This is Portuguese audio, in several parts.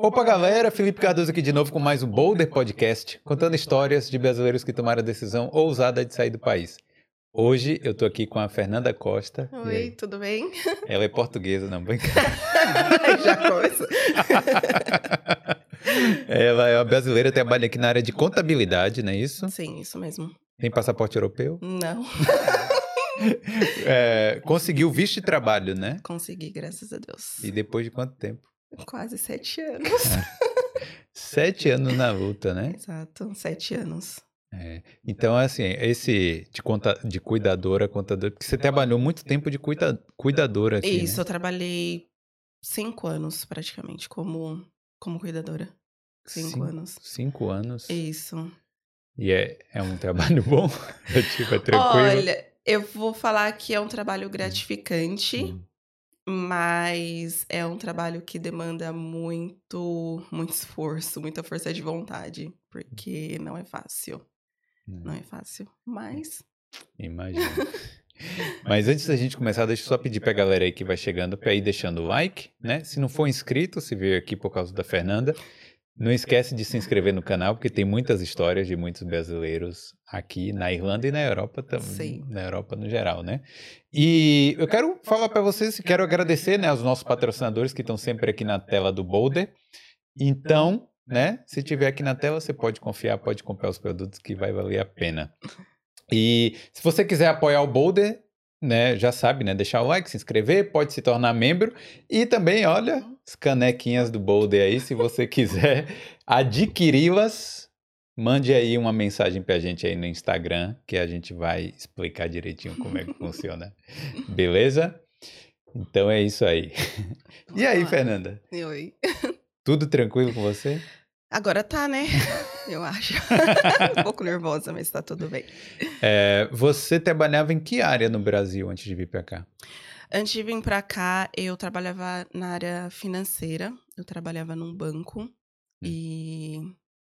Opa, galera! Felipe Cardoso aqui de novo com mais um Boulder Podcast, contando histórias de brasileiros que tomaram a decisão ousada de sair do país. Hoje eu tô aqui com a Fernanda Costa. Oi, tudo bem? Ela é portuguesa, não, brincadeira. Já começa. Ela é uma brasileira, trabalha aqui na área de contabilidade, não é isso? Sim, isso mesmo. Tem passaporte europeu? Não, É, conseguiu visto de trabalho, né? consegui, graças a Deus. E depois de quanto tempo? Quase sete anos. Sete anos na luta, né? Exato, sete anos. É. Então, assim, esse de, conta, de cuidadora, contadora, porque você trabalhou muito tempo de cuida, cuidadora aqui, Isso, né? eu trabalhei cinco anos praticamente como, como cuidadora. Cinco, Cinco- anos. Cinco anos. Isso. E é, é um trabalho bom? É tipo, é tranquilo? Olha, eu vou falar que é um trabalho gratificante. Hum. Mas é um trabalho que demanda muito, muito esforço, muita força de vontade, porque não é fácil. Não é fácil, mas Imagina. Mas antes da gente começar, deixa eu só pedir pra galera aí que vai chegando pra ir deixando o like, né? Se não for inscrito, se veio aqui por causa da Fernanda, não esquece de se inscrever no canal, porque tem muitas histórias de muitos brasileiros aqui na Irlanda e na Europa também, Sim. na Europa no geral, né? E eu quero falar pra vocês, quero agradecer, né, aos nossos patrocinadores que estão sempre aqui na tela do Boulder. Então, né, se tiver aqui na tela, você pode confiar, pode comprar os produtos que vai valer a pena. E se você quiser apoiar o Boulder, né, já sabe, né, deixar o like, se inscrever, pode se tornar membro e também, olha, as canequinhas do Boulder aí, se você quiser adquiri-las, mande aí uma mensagem pra gente aí no Instagram, que a gente vai explicar direitinho como é que funciona. Beleza? Então é isso aí. E aí. Fernanda? oi. Tudo tranquilo com você? Agora tá, né? Eu acho. um pouco nervosa, mas tá tudo bem. É, você trabalhava em que área no Brasil antes de vir pra cá? Antes de vir pra cá, eu trabalhava na área financeira. Eu trabalhava num banco. E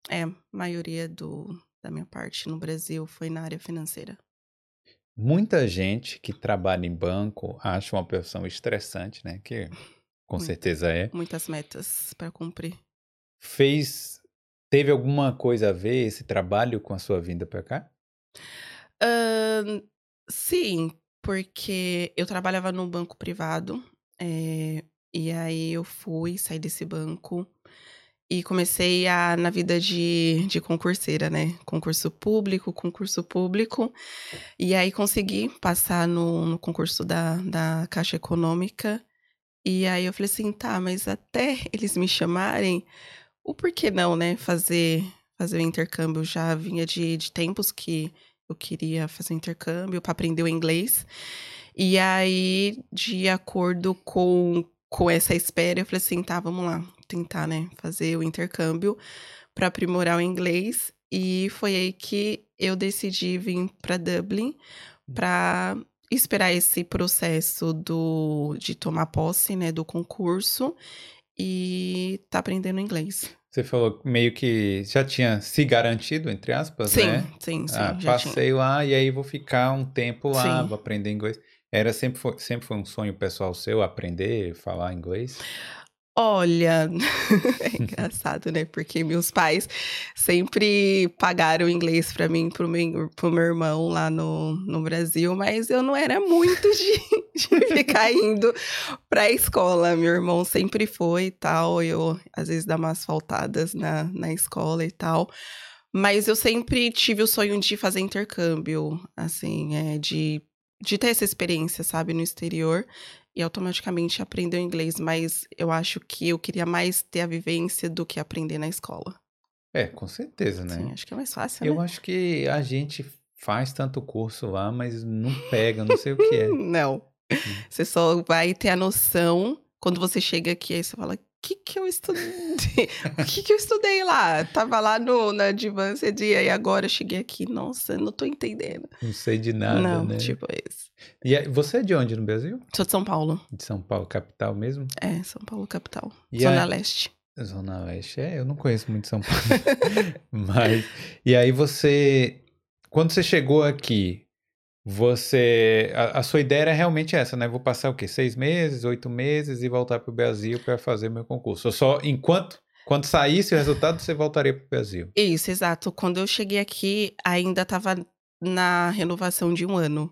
é, a maioria do, da minha parte no Brasil foi na área financeira. Muita gente que trabalha em banco acha uma profissão estressante, né? Que com Muito. certeza é. Muitas metas pra cumprir. Fez. Teve alguma coisa a ver esse trabalho com a sua vinda pra cá? Ahn, sim, porque eu trabalhava num banco privado, eh, e aí eu fui, saí desse banco e comecei a, na vida de, de concurseira, né? Concurso público, concurso público. E aí consegui passar no, no concurso da, da Caixa Econômica. E aí eu falei assim, tá, mas até eles me chamarem, o porquê não, né? Fazer, fazer o intercâmbio. Já vinha de, de tempos que eu queria fazer um intercâmbio para aprender o inglês. E aí, de acordo com, com essa espera, eu falei assim, tá, vamos lá, tentar, né, fazer o intercâmbio para aprimorar o inglês. E foi aí que eu decidi vir para Dublin para esperar esse processo do de tomar posse, né, do concurso e tá aprendendo inglês. Você falou meio que já tinha se garantido, entre aspas, Sim, né? sim, sim, Ah, já tinha. passei lá e aí vou ficar um tempo lá, Sim. vou aprender inglês. Era sempre foi, sempre foi um sonho pessoal seu aprender, falar inglês? Olha, é engraçado, né? Porque meus pais sempre pagaram inglês pra mim, pro meu, pro meu irmão lá no, no Brasil, mas eu não era muito de, de ficar indo pra escola. Meu irmão sempre foi e tal, eu às vezes dava umas faltadas na, na escola e tal. Mas eu sempre tive o sonho de fazer intercâmbio, assim, é, de, de ter essa experiência, sabe, no exterior e automaticamente aprender o inglês, mas eu acho que eu queria mais ter a vivência do que aprender na escola. É, com certeza, né? Sim, acho que é mais fácil, Eu né? acho que a gente faz tanto curso lá, mas não pega, não sei o que é. Não. Você só vai ter a noção quando você chega aqui, aí você fala, que que eu estudei? O que que eu estudei lá? Tava lá no, na Advanced e aí agora eu cheguei aqui, nossa, eu não tô entendendo. Não sei de nada, não, né? tipo isso. E você é de onde no Brasil? Sou de São Paulo. De São Paulo, capital mesmo? É, São Paulo capital. E Zona Leste. Zona Leste, é, eu não conheço muito São Paulo. Mas, e aí você, quando você chegou aqui, você, a, a sua ideia era realmente essa, né? Vou passar o quê? Seis meses, oito meses e voltar para o Brasil para fazer meu concurso. Só enquanto Quando saísse o resultado, você voltaria para o Brasil. Isso, exato. Quando eu cheguei aqui, ainda estava na renovação de um ano.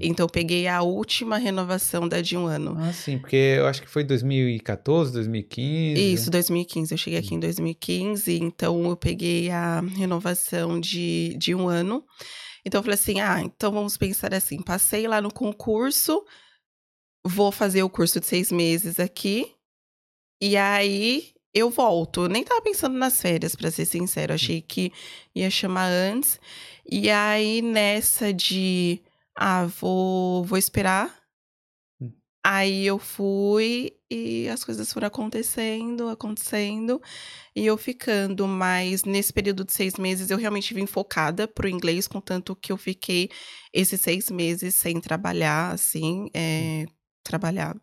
Então, eu peguei a última renovação da de um ano. Ah, sim, porque eu acho que foi 2014, 2015. Isso, 2015. Eu cheguei aqui em 2015, então eu peguei a renovação de, de um ano. Então, eu falei assim: ah, então vamos pensar assim: passei lá no concurso, vou fazer o curso de seis meses aqui, e aí eu volto. Eu nem tava pensando nas férias, para ser sincero. Achei que ia chamar antes. E aí, nessa de ah, vou, vou esperar. Aí eu fui e as coisas foram acontecendo, acontecendo, e eu ficando. Mas nesse período de seis meses eu realmente vim focada pro inglês, contanto que eu fiquei esses seis meses sem trabalhar, assim, é, trabalhar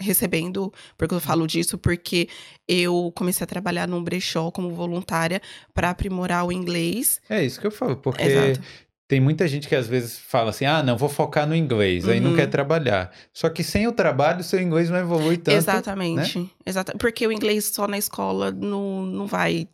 recebendo, porque eu falo disso, porque eu comecei a trabalhar num brechó como voluntária para aprimorar o inglês. É isso que eu falo, porque Exato. Tem muita gente que às vezes fala assim: ah, não, vou focar no inglês, uhum. aí não quer uhum. trabalhar. Só que sem o trabalho, seu inglês não evolui tanto. Exatamente. Né? Exata porque o inglês só na escola não, não vai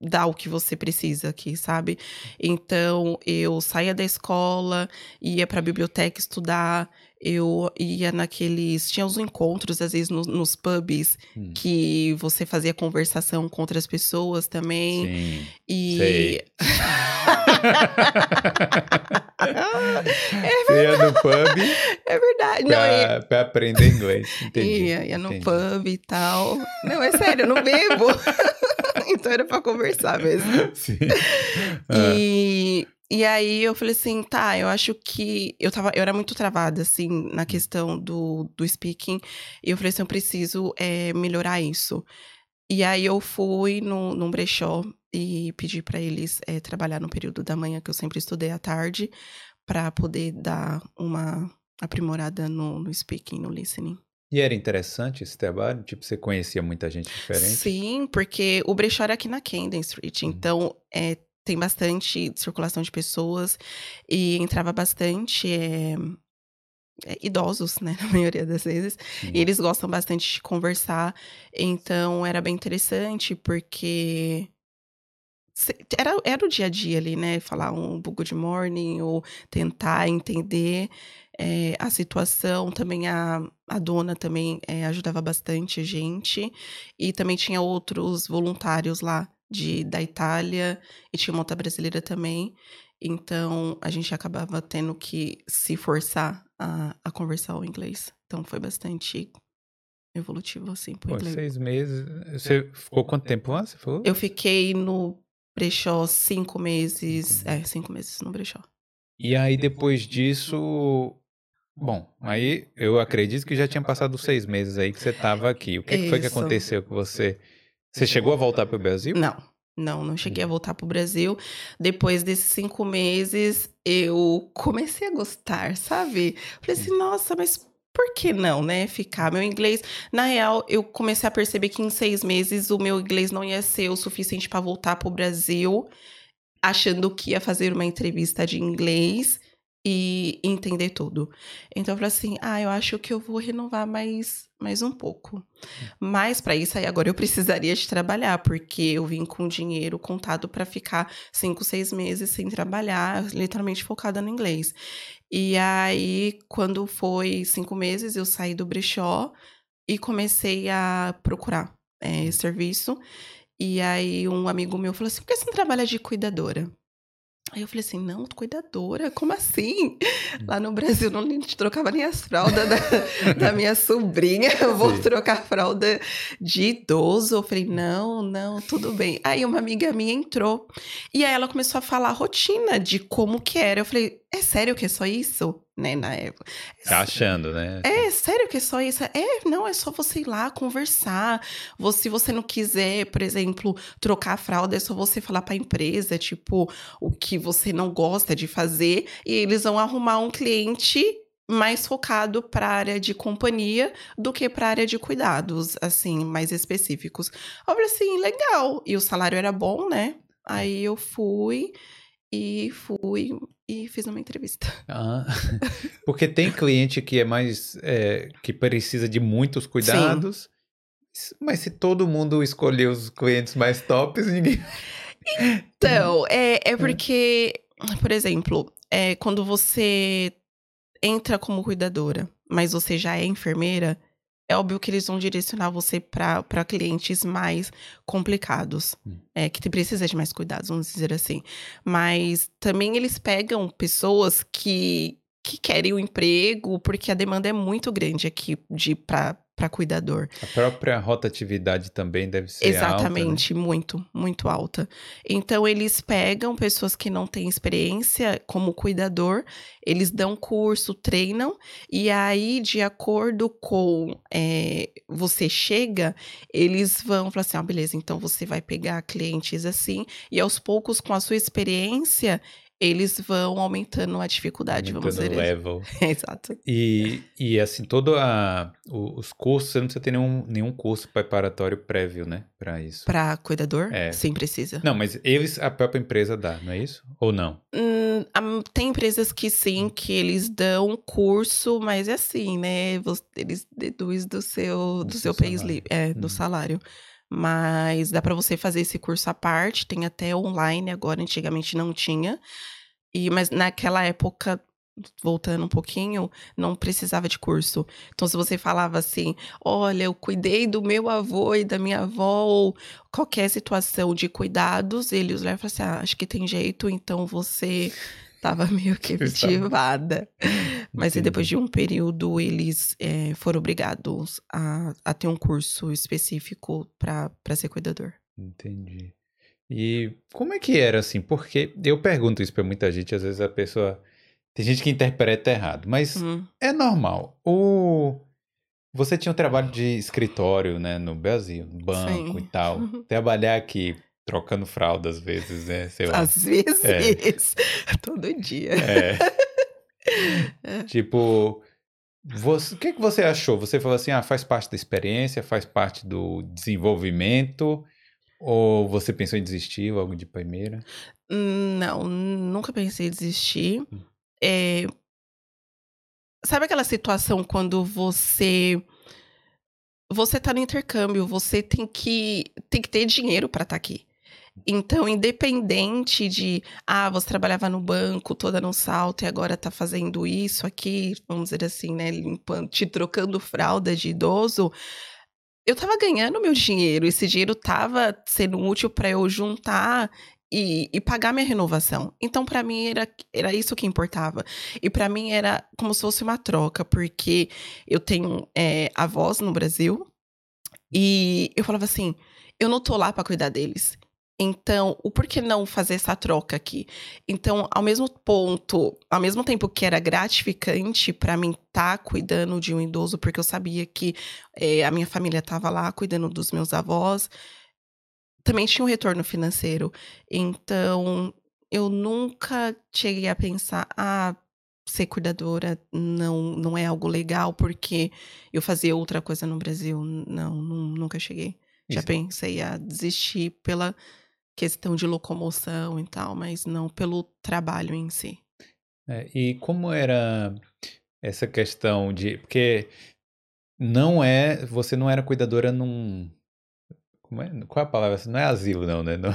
dar o que você precisa aqui, sabe? Então, eu saía da escola, ia para a biblioteca estudar, eu ia naqueles. Tinha os encontros, às vezes, nos, nos pubs, hum. que você fazia conversação com outras pessoas também. Sim. E. Sei. é ia no pub. É verdade. Pra, não, ia... pra aprender inglês. Entendi. Ia, ia no Entendi. pub e tal. Não, é sério, eu não bebo. então era pra conversar mesmo. Sim. E. E aí eu falei assim, tá, eu acho que eu tava, eu era muito travada assim na questão do, do speaking. E eu falei assim, eu preciso é, melhorar isso. E aí eu fui no, num brechó e pedi para eles é, trabalhar no período da manhã que eu sempre estudei à tarde, para poder dar uma aprimorada no, no speaking, no listening. E era interessante esse trabalho? Tipo, você conhecia muita gente diferente? Sim, porque o brechó era aqui na Camden Street, uhum. então é, tem bastante circulação de pessoas e entrava bastante é, é, idosos, né, na maioria das vezes. Sim. E eles gostam bastante de conversar, então era bem interessante porque era, era o dia a dia ali, né? Falar um good morning ou tentar entender é, a situação. Também a, a dona também é, ajudava bastante a gente. E também tinha outros voluntários lá de, da Itália e tinha uma outra brasileira também. Então a gente acabava tendo que se forçar a, a conversar o inglês. Então foi bastante evolutivo, assim, pro Pô, inglês. seis meses. Você ficou quanto tempo lá? Você falou? Eu fiquei no brechó cinco meses. É, cinco meses no brechó. E aí, depois disso. Bom, aí eu acredito que já tinha passado seis meses aí que você estava aqui. O que, que, foi que aconteceu com você? Você chegou a voltar para o Brasil? Não, não, não cheguei a voltar para o Brasil. Depois desses cinco meses, eu comecei a gostar, sabe? Falei assim, nossa, mas por que não, né? Ficar. Meu inglês. Na real, eu comecei a perceber que em seis meses o meu inglês não ia ser o suficiente para voltar para o Brasil, achando que ia fazer uma entrevista de inglês e entender tudo. Então eu falei assim: ah, eu acho que eu vou renovar mais, mais um pouco. Mas para isso aí agora eu precisaria de trabalhar, porque eu vim com dinheiro contado para ficar cinco, seis meses sem trabalhar, literalmente focada no inglês. E aí, quando foi cinco meses, eu saí do brechó e comecei a procurar é, serviço. E aí, um amigo meu falou assim: por que você não trabalha de cuidadora? Aí eu falei assim, não, cuidadora? Como assim? Lá no Brasil não trocava nem as fraldas da, da minha sobrinha, eu vou Sim. trocar fralda de idoso. Eu falei, não, não, tudo bem. Aí uma amiga minha entrou e aí ela começou a falar a rotina de como que era. Eu falei, é sério que é só isso? Né, na época. Tá achando, né? É, sério que é só isso? É, não, é só você ir lá conversar. Você, se você não quiser, por exemplo, trocar a fralda, é só você falar pra empresa, tipo, o que você não gosta de fazer, e eles vão arrumar um cliente mais focado para a área de companhia do que para a área de cuidados, assim, mais específicos. Eu falei assim, legal. E o salário era bom, né? Aí eu fui e fui e fiz uma entrevista. Ah, porque tem cliente que é mais. É, que precisa de muitos cuidados. Sim. Mas se todo mundo escolher os clientes mais tops, ninguém. Então, é, é porque, por exemplo, é, quando você entra como cuidadora, mas você já é enfermeira, é óbvio que eles vão direcionar você para clientes mais complicados, hum. é, que precisa de mais cuidados, vamos dizer assim. Mas também eles pegam pessoas que, que querem o emprego, porque a demanda é muito grande aqui de para para cuidador. A própria rotatividade também deve ser Exatamente, alta, né? muito, muito alta. Então eles pegam pessoas que não têm experiência como cuidador, eles dão curso, treinam e aí de acordo com é, você chega, eles vão falar assim, ah, beleza, então você vai pegar clientes assim e aos poucos com a sua experiência eles vão aumentando a dificuldade, aumentando vamos dizer. o level. Exato. E, e assim, todo a, os cursos, você não precisa ter nenhum, nenhum curso preparatório prévio, né, para isso. Para cuidador? É. Sim, precisa. Não, mas eles, a própria empresa dá, não é isso? Ou não? Hum, tem empresas que sim, que eles dão curso, mas é assim, né, eles deduzem do seu, do, do seu, seu payslip, é, hum. do salário. Mas dá para você fazer esse curso à parte, tem até online agora, antigamente não tinha. E mas naquela época voltando um pouquinho, não precisava de curso. Então, se você falava assim, olha, eu cuidei do meu avô e da minha avó, ou qualquer situação de cuidados, eles levam assim, ah, acho que tem jeito, então você Tava meio que motivada. Mas depois de um período, eles é, foram obrigados a, a ter um curso específico para ser cuidador. Entendi. E como é que era assim? Porque eu pergunto isso para muita gente, às vezes a pessoa. Tem gente que interpreta errado, mas hum. é normal. O... Você tinha um trabalho de escritório, né, no Brasil, no banco Sim. e tal. Trabalhar aqui trocando fralda às vezes, né? Sei lá. Às vezes. É. Todo dia. É. é. tipo, você, o que, que você achou? Você falou assim, ah, faz parte da experiência, faz parte do desenvolvimento, ou você pensou em desistir logo de primeira? Não, nunca pensei em desistir. Hum. É... Sabe aquela situação quando você você tá no intercâmbio, você tem que tem que ter dinheiro para estar tá aqui. Então, independente de, ah, você trabalhava no banco toda no salto e agora tá fazendo isso aqui, vamos dizer assim, né, limpando, te trocando fralda de idoso, eu tava ganhando meu dinheiro, esse dinheiro tava sendo útil para eu juntar e, e, pagar minha renovação. Então, para mim, era, era isso que importava. E para mim, era como se fosse uma troca, porque eu tenho é, avós no Brasil e eu falava assim: eu não tô lá para cuidar deles. Então, o porquê não fazer essa troca aqui? Então, ao mesmo ponto, ao mesmo tempo que era gratificante para mim estar tá cuidando de um idoso, porque eu sabia que é, a minha família estava lá cuidando dos meus avós, também tinha um retorno financeiro. Então, eu nunca cheguei a pensar, ah, ser cuidadora não, não é algo legal porque eu fazia outra coisa no Brasil. Não, não nunca cheguei. Já pensei a desistir pela questão de locomoção e tal, mas não pelo trabalho em si. É, e como era essa questão de. Porque não é. Você não era cuidadora num. Como é, qual é a palavra? Não é asilo, não, né? Não,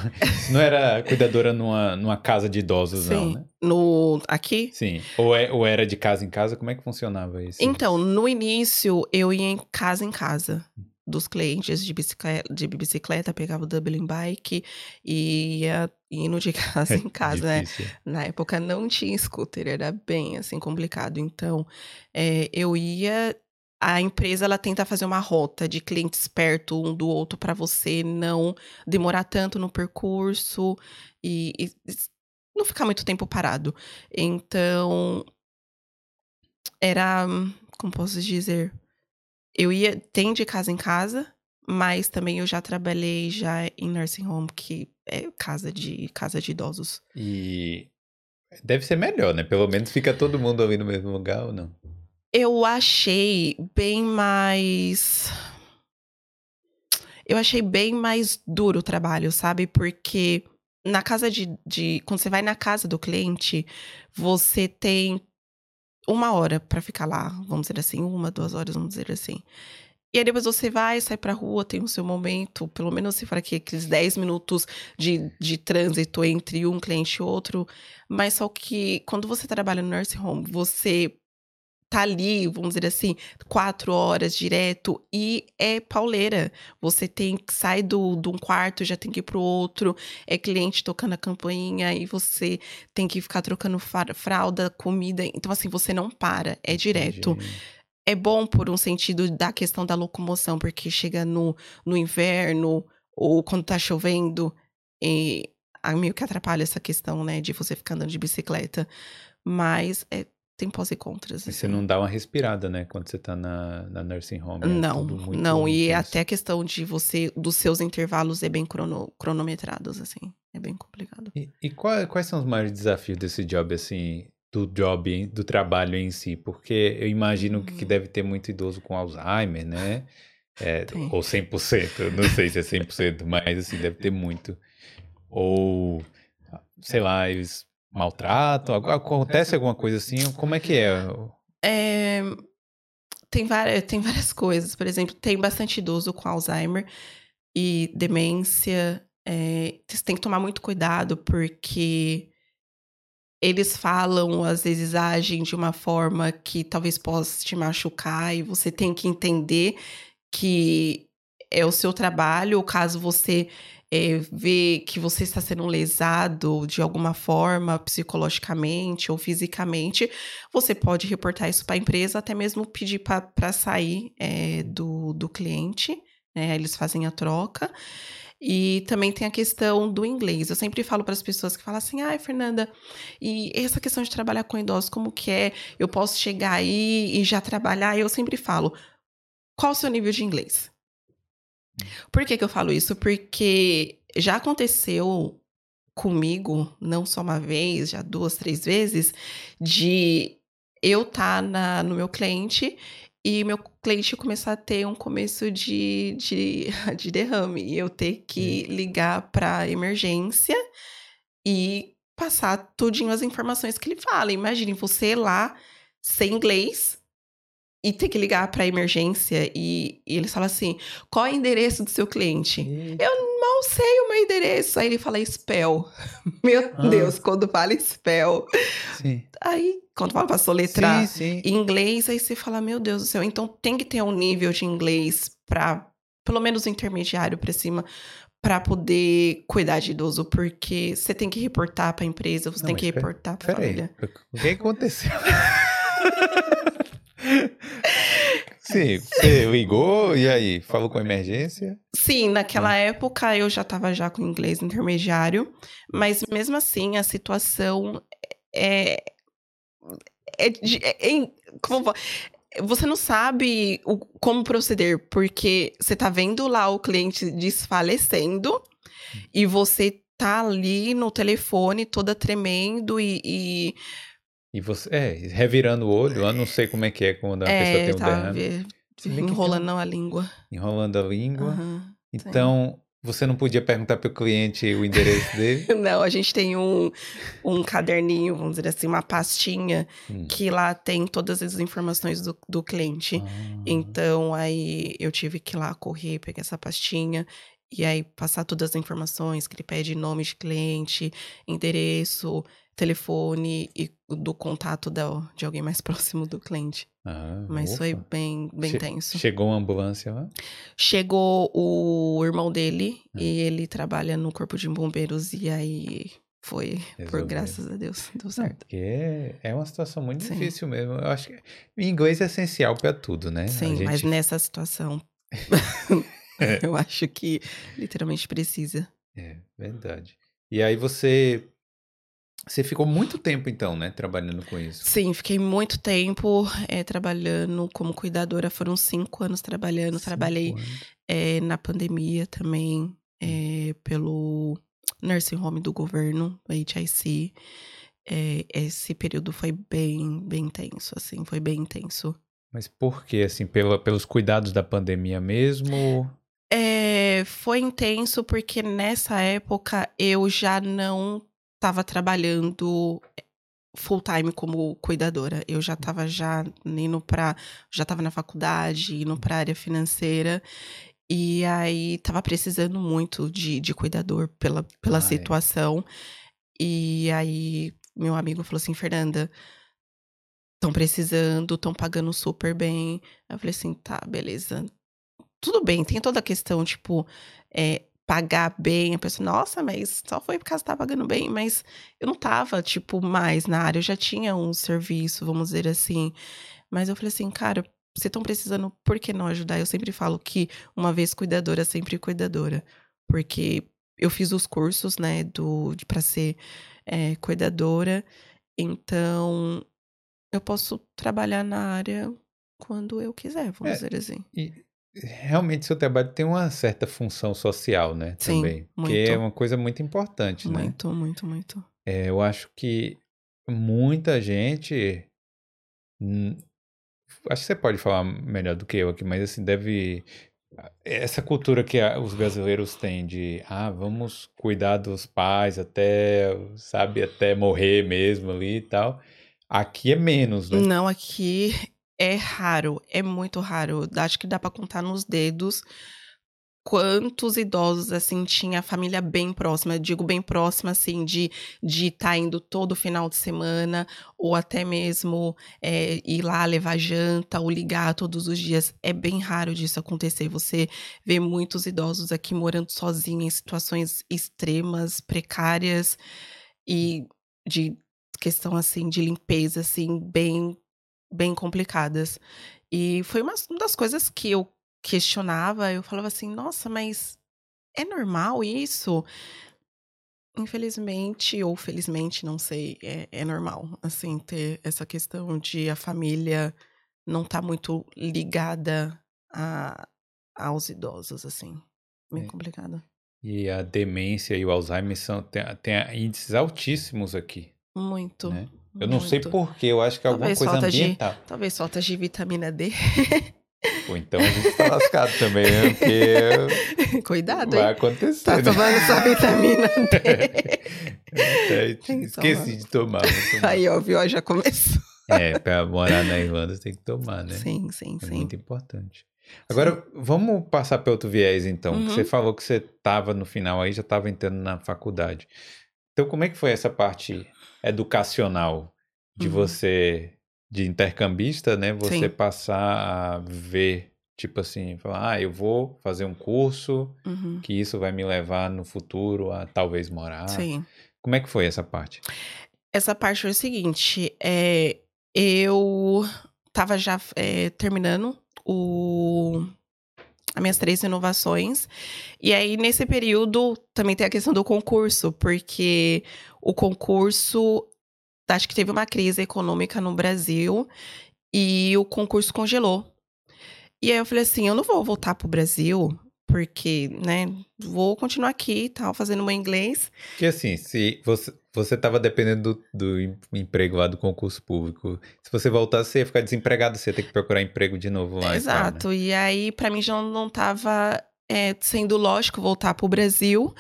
não era cuidadora numa, numa casa de idosos, Sim. não, né? No, aqui? Sim. Ou, é, ou era de casa em casa? Como é que funcionava isso? Então, no início, eu ia em casa em casa. Hum dos clientes de bicicleta, de bicicleta pegava o Dublin Bike e ia indo de casa em casa, né? Na época não tinha scooter, era bem assim complicado. Então, é, eu ia a empresa ela tenta fazer uma rota de clientes perto um do outro para você não demorar tanto no percurso e, e, não ficar muito tempo parado. Então era, como posso dizer, eu ia, tem de casa em casa, mas também eu já trabalhei já em nursing home, que é casa de casa de idosos. E deve ser melhor, né? Pelo menos fica todo mundo ali no mesmo lugar ou não? Eu achei bem mais eu achei bem mais duro o trabalho, sabe? Porque na casa de, de. Quando você vai na casa do cliente, você tem uma hora para ficar lá, vamos dizer assim, uma, duas horas, vamos dizer assim. E aí depois você vai, sai pra rua, tem o seu momento, pelo menos se for aqui, aqueles 10 minutos de, de trânsito entre um cliente e outro. Mas só que quando você trabalha no nursing home, você tá ali, vamos dizer assim, quatro horas direto e é pauleira. Você tem que sair do, de um quarto, já tem que ir pro outro, é cliente tocando a campainha e você tem que ficar trocando fralda, comida. Então, assim, você não para, é direto. Entendi é bom por um sentido da questão da locomoção, porque chega no, no inverno ou quando tá chovendo, e meio que atrapalha essa questão, né, de você ficar andando de bicicleta. Mas é, tem pós e contras. Assim. Você não dá uma respirada, né, quando você tá na, na nursing home. É não, não. E até a questão de você, dos seus intervalos é bem crono, cronometrados, assim. É bem complicado. E, e qual, quais são os maiores desafios desse job, assim? do job, do trabalho em si, porque eu imagino uhum. que deve ter muito idoso com Alzheimer, né? É, ou 100%, não sei se é 100%, mas assim, deve ter muito. Ou, sei lá, eles maltratam, acontece alguma coisa assim, como é que é? é tem, várias, tem várias coisas, por exemplo, tem bastante idoso com Alzheimer e demência, é, você tem que tomar muito cuidado, porque eles falam, às vezes agem de uma forma que talvez possa te machucar e você tem que entender que é o seu trabalho, ou caso você é, vê que você está sendo lesado de alguma forma, psicologicamente ou fisicamente, você pode reportar isso para a empresa, até mesmo pedir para sair é, do, do cliente, né? Eles fazem a troca. E também tem a questão do inglês. Eu sempre falo para as pessoas que falam assim: ai, Fernanda, e essa questão de trabalhar com idosos, como que é? Eu posso chegar aí e já trabalhar? Eu sempre falo: qual o seu nível de inglês? Por que, que eu falo isso? Porque já aconteceu comigo, não só uma vez, já duas, três vezes, de eu estar tá no meu cliente e meu cliente começar a ter um começo de, de, de derrame. E eu ter que ligar para emergência e passar tudinho as informações que ele fala. Imagine você lá, sem inglês, e ter que ligar para emergência e, e eles falam assim: qual é o endereço do seu cliente? Eu mal sei o meu endereço. Aí ele fala spell. Meu ah. Deus, quando fala spell. Sim. Aí, quando fala pra soletrar sim, sim. em inglês, aí você fala: meu Deus do céu. Então tem que ter um nível de inglês para pelo menos intermediário para cima para poder cuidar de idoso, porque você tem que reportar para a empresa, você Não, tem que reportar para a família. O que aconteceu? Sim, você ligou e aí, falou com emergência? Sim, naquela época eu já estava já com inglês intermediário, mas mesmo assim a situação é, é, é, como você não sabe o, como proceder, porque você tá vendo lá o cliente desfalecendo e você tá ali no telefone toda tremendo e, e e você, é, revirando o olho, eu não sei como é que é quando a é, pessoa tem um tá, derrame. Enrolando a língua. Enrolando a língua. Uhum, então, sim. você não podia perguntar para o cliente o endereço dele? não, a gente tem um, um caderninho, vamos dizer assim, uma pastinha, hum. que lá tem todas as informações do, do cliente. Ah. Então, aí eu tive que ir lá correr, pegar essa pastinha e aí passar todas as informações que ele pede nome de cliente, endereço, telefone e do contato da, de alguém mais próximo do cliente. Ah, Mas foi bem, bem che tenso. Chegou uma ambulância lá? Chegou o irmão dele ah. e ele trabalha no corpo de bombeiros e aí foi, Resolveu. por graças a Deus, deu certo. Não, porque é, é uma situação muito Sim. difícil mesmo. Eu acho que inglês é essencial para tudo, né? Sim, gente... mas nessa situação eu acho que literalmente precisa. É, verdade. E aí você você ficou muito tempo, então, né, trabalhando com isso? Sim, fiquei muito tempo é, trabalhando como cuidadora. Foram cinco anos trabalhando. Cinco Trabalhei é, na pandemia também, é, pelo nursing home do governo, a HIC. esse período foi bem, bem intenso, assim, foi bem intenso. Mas por quê? Assim, pela, pelos cuidados da pandemia mesmo? É, foi intenso porque nessa época eu já não estava trabalhando full time como cuidadora. Eu já estava já indo para, já estava na faculdade, indo para área financeira. E aí tava precisando muito de, de cuidador pela, pela ah, situação. É. E aí meu amigo falou assim, Fernanda, estão precisando, estão pagando super bem. Eu falei assim, tá, beleza. Tudo bem, tem toda a questão, tipo, é, pagar bem. A pessoa, nossa, mas só foi por causa que tá pagando bem. Mas eu não tava, tipo, mais na área. Eu já tinha um serviço, vamos dizer assim. Mas eu falei assim, cara, vocês estão precisando, por que não ajudar? Eu sempre falo que uma vez cuidadora, sempre cuidadora. Porque eu fiz os cursos, né, do, para ser é, cuidadora. Então, eu posso trabalhar na área quando eu quiser, vamos é, dizer assim. E realmente seu trabalho tem uma certa função social, né? Sim, também. Muito. Que é uma coisa muito importante, muito, né? Muito, muito, muito. É, eu acho que muita gente acho que você pode falar melhor do que eu aqui, mas assim, deve. Essa cultura que os brasileiros têm de, ah, vamos cuidar dos pais até, sabe, até morrer mesmo ali e tal. Aqui é menos, né? Não, aqui é raro, é muito raro. Acho que dá para contar nos dedos quantos idosos assim tinha a família bem próxima, eu digo bem próxima assim de de estar tá indo todo final de semana ou até mesmo é, ir lá levar janta ou ligar todos os dias é bem raro disso acontecer. Você vê muitos idosos aqui morando sozinhos em situações extremas, precárias e de questão assim de limpeza assim bem bem complicadas. E foi uma das coisas que eu questionava, eu falava assim: "Nossa, mas é normal isso?" Infelizmente ou felizmente, não sei, é é normal, assim, ter essa questão de a família não tá muito ligada a aos idosos, assim. Bem É. complicado. E a demência e o Alzheimer são tem tem índices altíssimos aqui, Muito, né. Eu não sei por porquê, eu acho que é alguma coisa falta de ambiental. talvez falta de vitamina D. Pô, então a gente tá lascado também, né? Porque Cuidado, vai hein? acontecer, Tá né? tomando sua vitamina D. É, que esqueci de tomar, tomar. Aí, ó, viu? Já começou. É, pra morar na Irlanda você tem que tomar, né? Sim, sim, É sim. muito importante. Agora, vamos passar para outro viés, então. que Você Uhum. falou que você estava no final aí, já estava entrando na faculdade. Então, como é que foi essa parte educacional de Uhum. você, de intercambista, né? Você Sim. passar a ver, tipo assim, falar, ah, eu vou fazer um curso, Uhum. que isso vai me levar no futuro a talvez morar. Sim. Como é que foi essa parte? Essa parte foi o seguinte, é, eu estava já é, terminando o as minhas três inovações. E aí, nesse período, também tem a questão do concurso, porque o concurso, acho que teve uma crise econômica no Brasil e o concurso congelou. E aí eu falei assim, eu não vou voltar pro Brasil, porque, né, vou continuar aqui e tal, fazendo meu inglês. Porque assim, se você você estava dependendo do, do em- emprego lá do concurso público, se você voltasse, você ia ficar desempregado, você ia ter que procurar emprego de novo lá né? Exato. E aí, pra mim, já não tava é, sendo lógico voltar pro Brasil,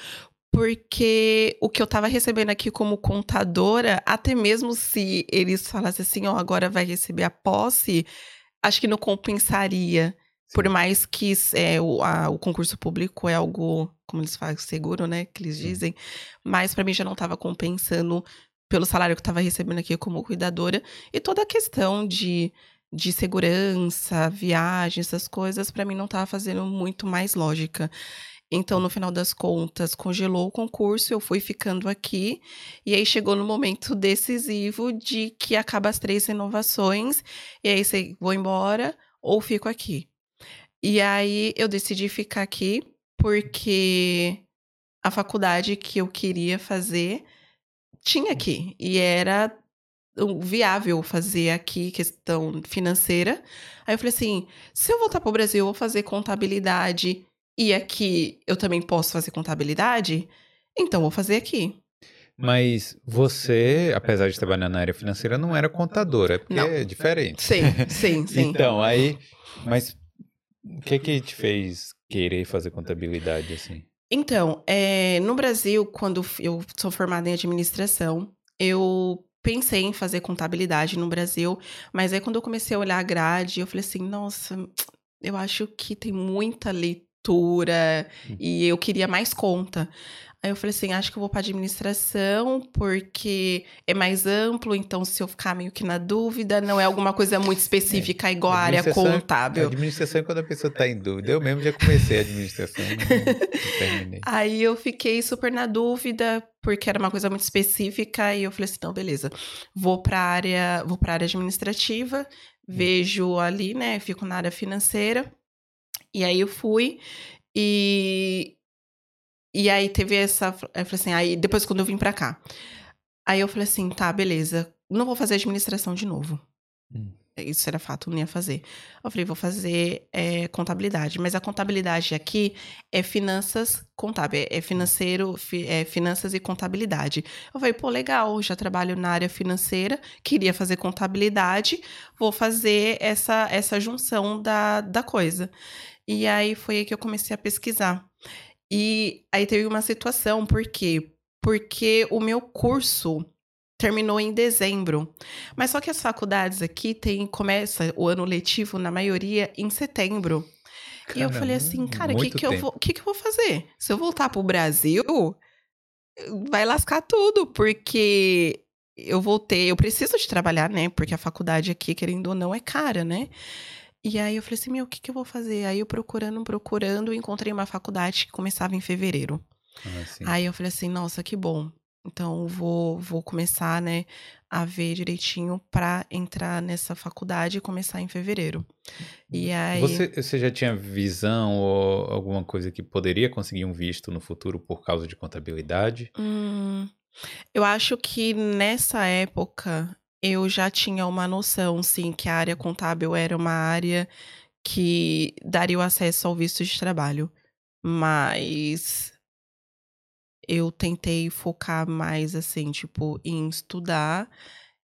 porque o que eu tava recebendo aqui como contadora, até mesmo se eles falassem assim, ó, agora vai receber a posse, acho que não compensaria. Por mais que é, o, a- o concurso público é algo, como eles falam, seguro, né? Que eles dizem. Mas pra mim já não tava compensando pelo salário que eu tava recebendo aqui como cuidadora. E toda a questão de, de segurança, viagem, essas coisas, pra mim não tava fazendo muito mais lógica. Então, no final das contas, congelou o concurso, eu fui ficando aqui. E aí chegou no momento decisivo de que acaba as três renovações. E aí, você vou embora ou fico aqui. E aí eu decidi ficar aqui porque a faculdade que eu queria fazer tinha aqui. E era viável fazer aqui, questão financeira. Aí eu falei assim: se eu voltar para o Brasil, eu vou fazer contabilidade e aqui eu também posso fazer contabilidade, então vou fazer aqui. Mas você, apesar de trabalhar na área financeira, não era contadora, porque Não. é diferente. Sim, sim, sim. Então, aí, mas o que que te fez querer fazer contabilidade assim? Então, é, no Brasil, quando eu sou formada em administração, eu pensei em fazer contabilidade no Brasil, mas aí quando eu comecei a olhar a grade, eu falei assim, nossa, eu acho que tem muita leitura Hum. e eu queria mais conta. Aí eu falei assim, acho que eu vou para administração porque é mais amplo, então se eu ficar meio que na dúvida, não é alguma coisa muito específica igual a área é- contábil. Administração é quando a pessoa está em dúvida. Eu mesmo já comecei a administração, terminei. Aí eu fiquei super na dúvida, porque era uma coisa muito específica, e eu falei assim, não, beleza. Vou para área, vou para área administrativa, vejo ali, né, fico na área financeira. E aí eu fui e e aí teve essa, eu falei assim, aí depois quando eu vim para cá. Aí eu falei assim, tá, beleza, não vou fazer administração de novo. Hum. Isso era fato, não ia fazer. Eu falei, vou fazer é, contabilidade. Mas a contabilidade aqui é finanças contábil, é financeiro, fi- é finanças e contabilidade. Eu falei, pô, legal, já trabalho na área financeira, queria fazer contabilidade, vou fazer essa, essa junção da, da coisa. E aí foi aí que eu comecei a pesquisar. E aí teve uma situação, por quê? Porque o meu curso terminou em dezembro. Mas só que as faculdades aqui tem, começa o ano letivo, na maioria, em setembro. e eu falei assim, cara, o que, que, eu vou, que, que eu vou fazer? Se eu voltar pro Brasil, vai lascar tudo, porque eu voltei, eu preciso de trabalhar, né? Porque a faculdade aqui, querendo ou não, é cara, né? E aí eu falei assim, meu, o que, que eu vou fazer? Aí eu procurando, procurando, encontrei uma faculdade que começava em fevereiro. Ah. Aí eu falei assim, nossa, que bom. Então vou, vou começar, né, a ver direitinho pra entrar nessa faculdade e começar em fevereiro. E aí. Você, você já tinha visão ou alguma coisa que poderia conseguir um visto no futuro por causa de contabilidade? Hum, eu acho que nessa época eu já tinha uma noção, sim, que a área contábil era uma área que daria o acesso ao visto de trabalho. Mas eu tentei focar mais, assim, tipo, em estudar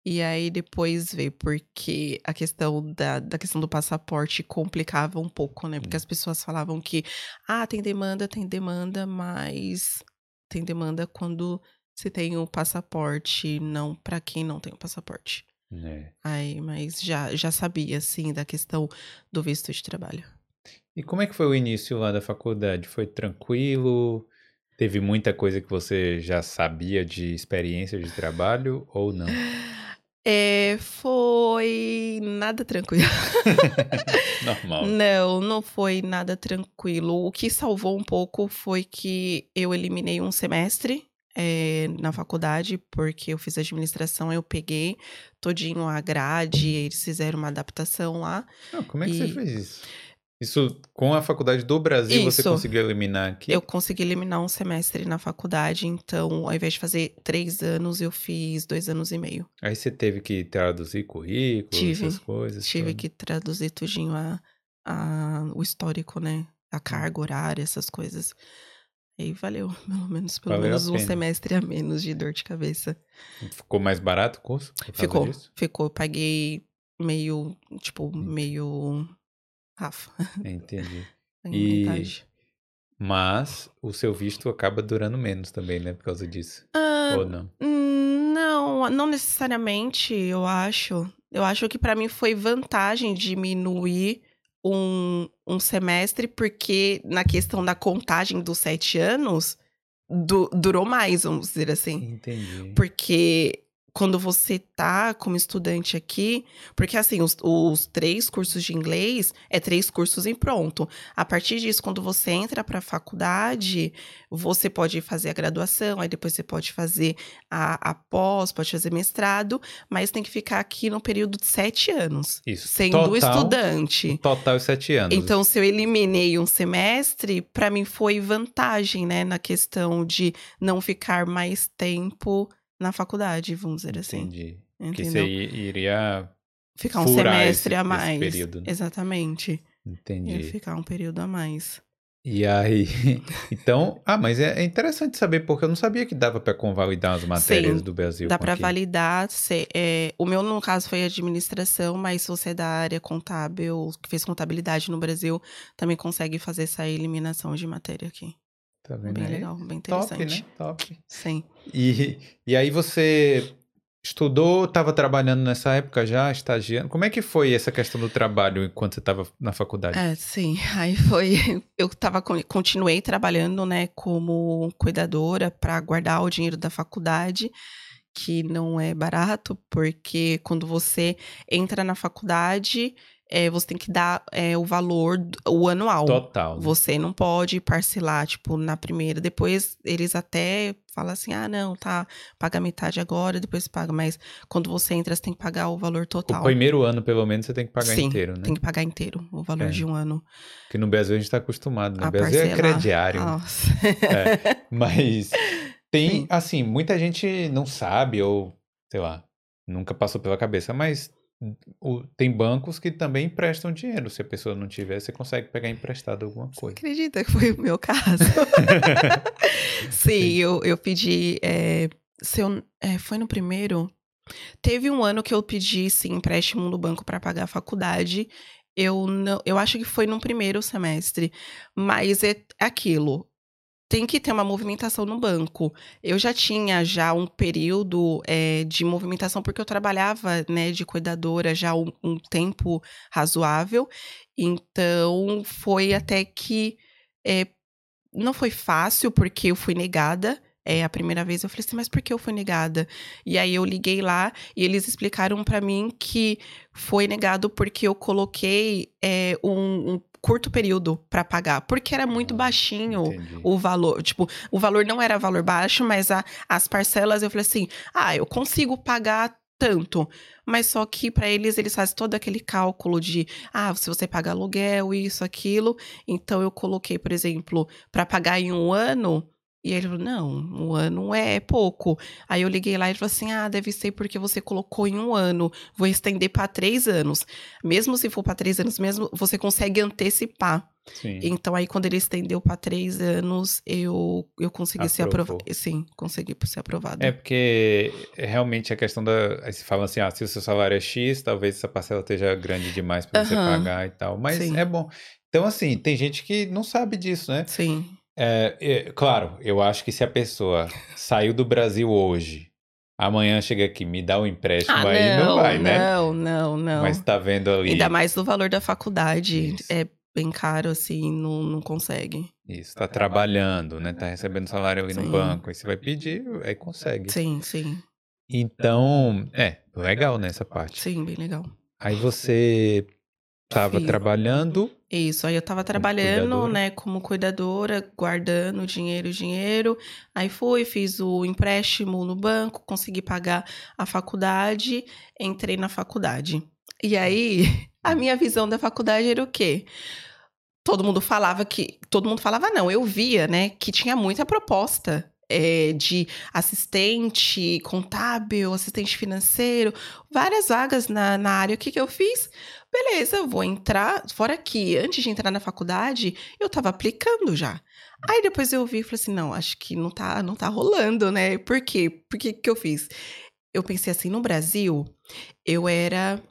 e aí depois ver, porque a questão da, da questão do passaporte complicava um pouco, né? Porque Hum. as pessoas falavam que, ah, tem demanda, tem demanda, mas tem demanda quando se tem o passaporte, não para quem não tem o passaporte. É. Aí, mas já, já sabia, assim, da questão do visto de trabalho. E como é que foi o início lá da faculdade? Foi tranquilo? Teve muita coisa que você já sabia de experiência de trabalho ou não? É, foi nada tranquilo. Normal. Não, não foi nada tranquilo. O que salvou um pouco foi que eu eliminei um semestre eh, na faculdade, porque eu fiz administração, eu peguei todinho a grade, eles fizeram uma adaptação lá. Não, como é que você E- fez isso? Isso com a faculdade do Brasil você Isso. conseguiu eliminar aqui? Eu consegui eliminar um semestre na faculdade, então, ao invés de fazer três anos, eu fiz dois anos e meio. Aí você teve que traduzir currículo, Tive. essas coisas. Tive tudo. que traduzir tudinho a, a- o histórico, né? A carga horária, essas coisas. Aí valeu, pelo menos, pelo Valeu menos um semestre a menos de dor de cabeça. Ficou mais barato o curso? Ficou, disso? ficou. Paguei meio, tipo, Hum. meio. Rafa. Entendi. E- metade. Mas o seu visto acaba durando menos também, né? Por causa disso. Ah, Ou não? não, não necessariamente, eu acho. Eu acho que pra mim foi vantagem diminuir um, um semestre, porque na questão da contagem dos sete anos, du- durou mais, vamos dizer assim. Entendi. Porque quando você tá como estudante aqui, porque assim, os, os três cursos de inglês é três cursos em pronto. A partir disso, quando você entra pra faculdade, você pode fazer a graduação, aí depois você pode fazer a, a pós, pode fazer mestrado, mas tem que ficar aqui no período de sete anos, Isso. sendo Total, estudante. Total sete anos. Então, se eu eliminei um semestre, pra mim foi vantagem, né, na questão de não ficar mais tempo na faculdade, vamos dizer assim. Entendi. Que Entendeu? você i- iria. Ficar um semestre esse- a mais. período, né? Exatamente. Ia Entendi. ficar um período a mais. E aí. Então. Ah, mas é é interessante saber, porque eu não sabia que dava pra convalidar as matérias Sim, do Brasil. Dá aqui. validar. se- é, o meu, no caso, foi administração, mas se você é da área contábil, que fez contabilidade no Brasil, também consegue fazer essa eliminação de matéria aqui. Tá vendo Bem aí? legal, bem Top, interessante. né? Top. Sim. E, e aí você estudou, estava trabalhando nessa época já, estagiando. Como é que foi essa questão do trabalho enquanto você estava na faculdade? É, sim. Aí foi. Eu tava, continuei trabalhando, né, como cuidadora para guardar o dinheiro da faculdade, que não é barato, porque quando você entra na faculdade, é, você tem que dar é, o valor, o anual. Total. Né? Você não pode parcelar, tipo, na primeira. Depois eles até falam assim: ah, não, tá, paga metade agora, depois paga. Mas quando você entra, você tem que pagar o valor total. O primeiro ano, pelo menos, você tem que pagar Sim, inteiro, né? Tem que pagar inteiro, o valor é. de um ano. Porque no Brasil a gente tá acostumado, né? No Brasil é parcelar. é crediário. Nossa. Mas tem, Sim. assim, muita gente não sabe, ou sei lá, nunca passou pela cabeça, mas o, tem bancos que também emprestam dinheiro. Se a pessoa não tiver, você consegue pegar emprestado alguma coisa. Você acredita que foi o meu caso? Sim, Sim, Eu, eu pedi. É, eu, é, foi no primeiro. Teve um ano que eu pedi sim, empréstimo no banco para pagar a faculdade. Eu não, eu acho que foi no primeiro semestre, mas é aquilo tem que ter uma movimentação no banco. Eu já tinha já um período é, de movimentação, porque eu trabalhava né, de cuidadora já um, um tempo razoável. Então, foi até que é, não foi fácil, porque eu fui negada. É, a primeira vez eu falei assim, mas por que eu fui negada? E aí eu liguei lá e eles explicaram para mim que foi negado porque eu coloquei é, um, um, curto período para pagar, porque era muito ah, baixinho Entendi. o valor. Tipo, o valor não era valor baixo, mas a, as parcelas eu falei assim: ah, eu consigo pagar tanto. Mas só que para eles, eles fazem todo aquele cálculo de, ah, se você paga aluguel, isso, aquilo. Então eu coloquei, por exemplo, para pagar em um ano, e ele falou: não, um ano é pouco. Aí eu liguei lá e ele falou assim: ah, deve ser porque você colocou em um ano. Vou estender para três anos. Mesmo se for para três anos, mesmo você consegue antecipar. Sim. Então, aí, quando ele estendeu para três anos, eu, eu consegui Aprovou. ser aprovado. Sim, consegui ser aprovado. É porque realmente a questão da. Aí se fala assim: ah, se o seu salário é X, talvez essa parcela esteja grande demais para você pagar e tal. Mas Sim. é bom. Então, assim, tem gente que não sabe disso, né? Sim. É, é, claro, eu acho que se a pessoa saiu do Brasil hoje, amanhã chega aqui, me dá um empréstimo, ah, aí não, não vai, né? Não, não, não. Mas tá vendo ali. Ainda mais no valor da faculdade. Isso. É bem caro, assim, não, não consegue. Isso, tá trabalhando, né? Tá recebendo salário ali sim. no banco. Aí você vai pedir, aí consegue. Sim, sim. Então, é, legal nessa parte. Sim, bem legal. Aí você Tava trabalhando. Isso, aí eu tava trabalhando, né, como cuidadora, guardando dinheiro, dinheiro. Aí fui, fiz o empréstimo no banco, consegui pagar a faculdade, entrei na faculdade. E aí, a minha visão da faculdade era o quê? Todo mundo falava que. Todo mundo falava, não, eu via, né, que tinha muita proposta é, de assistente contábil, assistente financeiro, várias vagas na, na área. O que, que eu fiz? Beleza, vou entrar. Fora que antes de entrar na faculdade, eu tava aplicando já. Aí depois eu vi e falei assim: não, acho que não tá, não tá rolando, né? Por quê? Por que, que eu fiz? Eu pensei assim: no Brasil, eu era.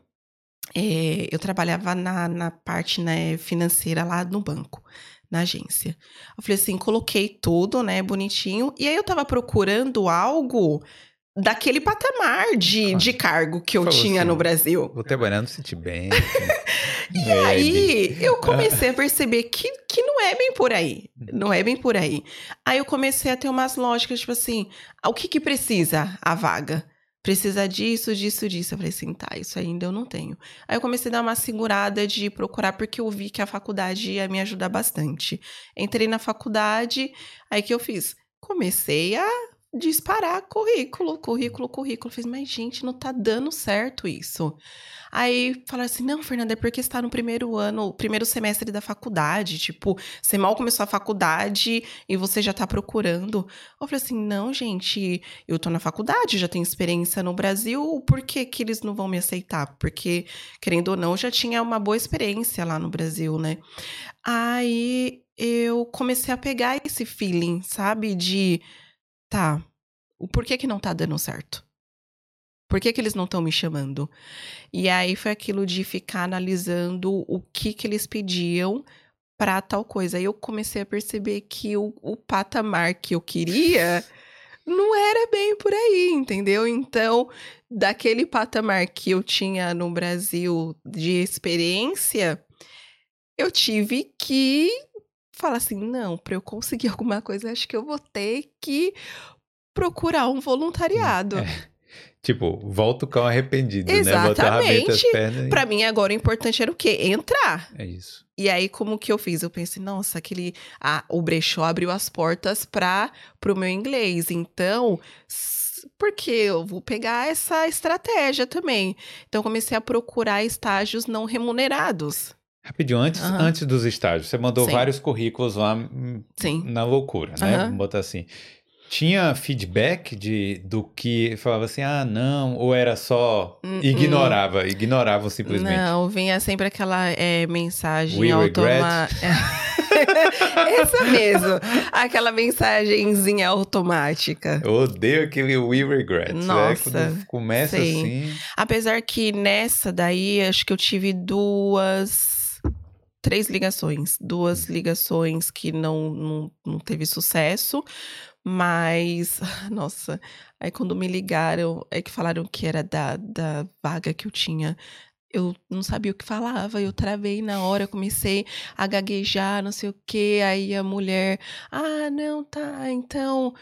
É, eu trabalhava na, na parte né, financeira lá no banco na agência. Eu falei assim, coloquei tudo, né, bonitinho. E aí eu tava procurando algo daquele patamar de, de cargo que eu tinha assim, no Brasil. Vou trabalhar no Citibank. e é, aí eu comecei a perceber que, que não é bem por aí. Não é bem por aí. Aí eu comecei a ter umas lógicas, tipo assim, o que que precisa a vaga? precisa disso, disso, disso. Eu falei assim, tá, isso ainda eu não tenho. Aí eu comecei a dar uma segurada de procurar, porque eu vi que a faculdade ia me ajudar bastante. Entrei na faculdade, aí que eu fiz? Comecei a disparar currículo, currículo, currículo. Fiz, mas gente, não tá dando certo isso. Aí falaram assim: não, Fernanda, é porque está no primeiro ano, primeiro semestre da faculdade. Tipo, você mal começou a faculdade e você já tá procurando. Eu falei assim: não, gente, eu tô na faculdade, já tenho experiência no Brasil, por que, que eles não vão me aceitar? Porque, querendo ou não, já tinha uma boa experiência lá no Brasil, né? Aí eu comecei a pegar esse feeling, sabe? De tá, por que que não tá dando certo? Por que, que eles não estão me chamando? E aí foi aquilo de ficar analisando o que, que eles pediam para tal coisa. Aí eu comecei a perceber que o, o patamar que eu queria não era bem por aí, entendeu? Então, daquele patamar que eu tinha no Brasil de experiência, eu tive que falar assim: não, para eu conseguir alguma coisa, acho que eu vou ter que procurar um voluntariado. É. Tipo, volta o cão arrependido, Exatamente. né? Exatamente. Para mim, agora o importante era o quê? Entrar. É isso. E aí, como que eu fiz? Eu pensei, nossa, aquele. Ah, o brechó abriu as portas para o meu inglês. Então, porque eu vou pegar essa estratégia também. Então, comecei a procurar estágios não remunerados. Rapidinho, antes, uhum. antes dos estágios, você mandou Sim. vários currículos lá hum, Sim. na loucura, né? Uhum. Vamos botar assim tinha feedback de do que falava assim, ah, não, ou era só uh -uh. ignorava, ignoravam simplesmente? Não, vinha sempre aquela é, mensagem automática. Essa mesmo, aquela mensagenzinha automática. Eu odeio aquele we regret. Né? Nossa, né? começa sim. assim. Apesar que nessa daí, acho que eu tive duas três ligações. Duas ligações que não, não, não teve sucesso. Mas, nossa, aí quando me ligaram, é que falaram que era da, da vaga que eu tinha. Eu não sabia o que falava, eu travei na hora, comecei a gaguejar, não sei o quê. Aí a mulher, ah, não, tá, então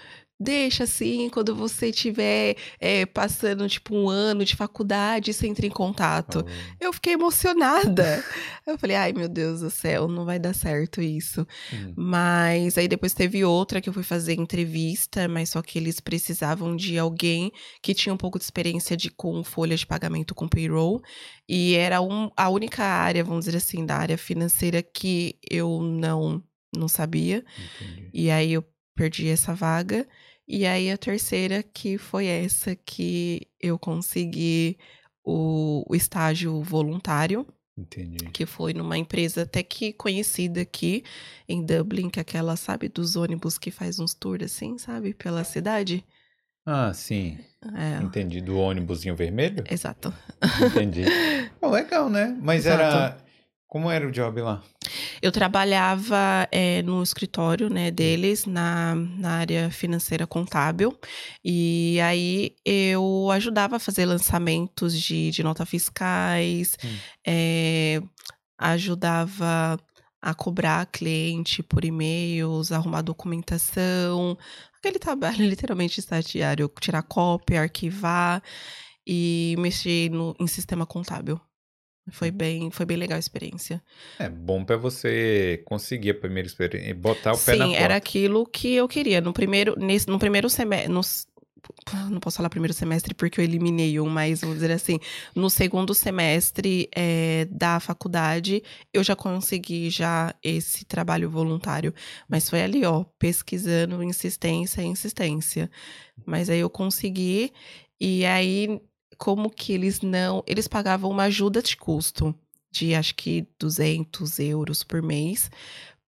Deixa assim, quando você estiver é, passando, tipo, um ano de faculdade, você entra em contato. Oh. Eu fiquei emocionada. eu falei, ai, meu Deus do céu, não vai dar certo isso. Hum. Mas aí depois teve outra que eu fui fazer entrevista, mas só que eles precisavam de alguém que tinha um pouco de experiência de com folha de pagamento com payroll. E era um, a única área, vamos dizer assim, da área financeira que eu não, não sabia. Entendi. E aí eu perdi essa vaga. E aí a terceira que foi essa que eu consegui o, o estágio voluntário. Entendi. Que foi numa empresa até que conhecida aqui em Dublin, que é aquela, sabe, dos ônibus que faz uns tours assim, sabe, pela cidade. Ah, sim. É. Entendi. Do ônibusinho vermelho? Exato. Entendi. Bom, legal, né? Mas Exato. era como era o job lá? Eu trabalhava é, no escritório né, deles, na, na área financeira contábil. E aí eu ajudava a fazer lançamentos de, de notas fiscais, hum. é, ajudava a cobrar cliente por e-mails, arrumar documentação, aquele trabalho literalmente estagiário, tirar cópia, arquivar e mexer no, em sistema contábil. Foi bem, foi bem legal a experiência. É bom para você conseguir a primeira experiência e botar o pé Sim, na porta. Sim, era aquilo que eu queria. No primeiro, nesse, no primeiro semestre, não posso falar primeiro semestre porque eu eliminei um, mas vamos dizer assim, no segundo semestre é, da faculdade, eu já consegui já esse trabalho voluntário. Mas foi ali, ó, pesquisando insistência, insistência. Mas aí eu consegui, e aí como que eles não. Eles pagavam uma ajuda de custo de acho que 200 euros por mês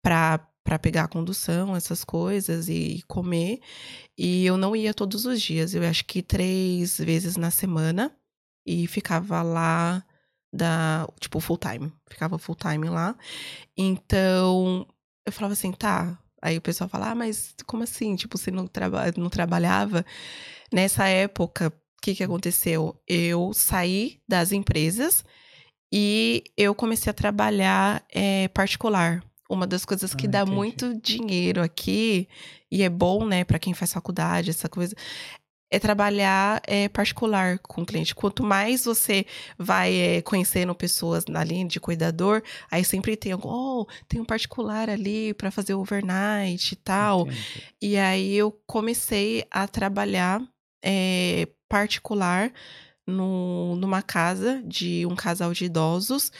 para para pegar a condução, essas coisas e comer. E eu não ia todos os dias, eu acho que três vezes na semana e ficava lá da, tipo, full time. Ficava full time lá. Então, eu falava assim, tá. Aí o pessoal fala, ah, mas como assim? Tipo, você não, traba não trabalhava? Nessa época, o que, que aconteceu? Eu saí das empresas e eu comecei a trabalhar é, particular. Uma das coisas que ah, dá entendi. muito dinheiro aqui, e é bom, né, para quem faz faculdade, essa coisa, é trabalhar é, particular com o cliente. Quanto mais você vai é, conhecendo pessoas na linha de cuidador, aí sempre tem algum, oh, tem um particular ali para fazer overnight e tal. Entendi. E aí eu comecei a trabalhar é, particular no, numa casa de um casal de idosos,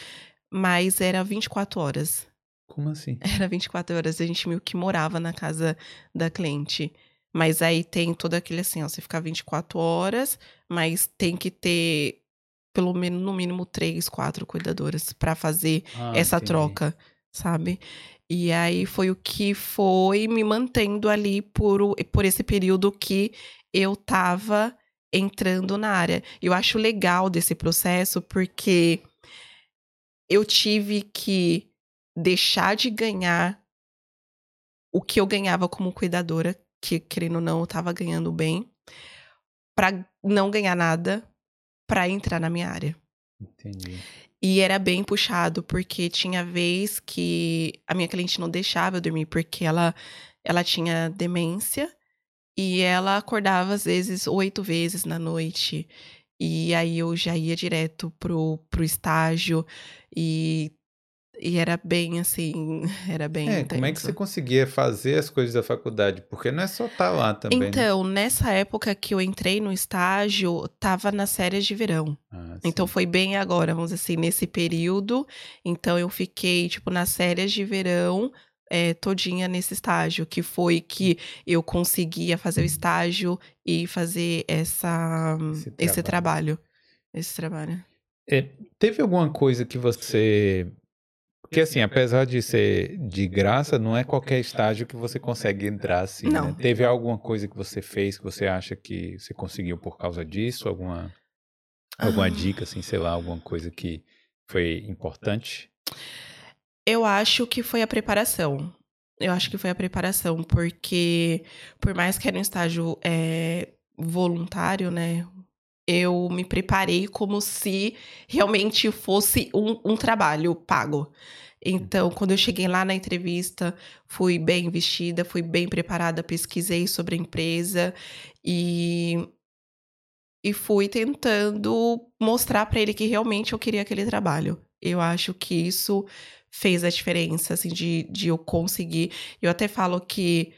mas era 24 horas. Como assim? Era 24 horas. A gente meio que morava na casa da cliente. Mas aí tem todo aquele assim, ó, você fica 24 horas, mas tem que ter pelo menos no mínimo três, quatro cuidadoras para fazer ah, essa entendi. troca, sabe? E aí foi o que foi me mantendo ali por, por esse período que eu tava entrando na área. Eu acho legal desse processo porque eu tive que deixar de ganhar o que eu ganhava como cuidadora, que querendo ou não eu tava ganhando bem, pra não ganhar nada, pra entrar na minha área. Entendi. E era bem puxado, porque tinha vez que a minha cliente não deixava eu dormir, porque ela, ela tinha demência e ela acordava às vezes oito vezes na noite. E aí eu já ia direto pro, pro estágio e, e era bem assim, era bem É, intenso. como é que você conseguia fazer as coisas da faculdade? Porque não é só estar lá também, né? Então, nessa época que eu entrei no estágio, tava nas férias de verão. Ah, Então foi bem agora, vamos dizer assim, nesse período. Então eu fiquei, tipo, nas férias de verão, é, todinha nesse estágio, que foi que eu conseguia fazer o estágio e fazer essa, Esse esse trabalho. trabalho. Esse trabalho. É, teve alguma coisa que você. Porque, assim, apesar de ser de graça, não é qualquer estágio que você consegue entrar assim, né? Não. Teve alguma coisa que você fez que você acha que você conseguiu por causa disso? Alguma, alguma Ah. dica, assim, sei lá, alguma coisa que foi importante? Eu acho que foi a preparação. Eu acho que foi a preparação, porque por mais que era um estágio é, voluntário, né? Eu me preparei como se realmente fosse um, um trabalho pago. Então, quando eu cheguei lá na entrevista, fui bem vestida, fui bem preparada, pesquisei sobre a empresa e, e fui tentando mostrar para ele que realmente eu queria aquele trabalho. Eu acho que isso fez a diferença, assim, de, de eu conseguir. Eu até falo que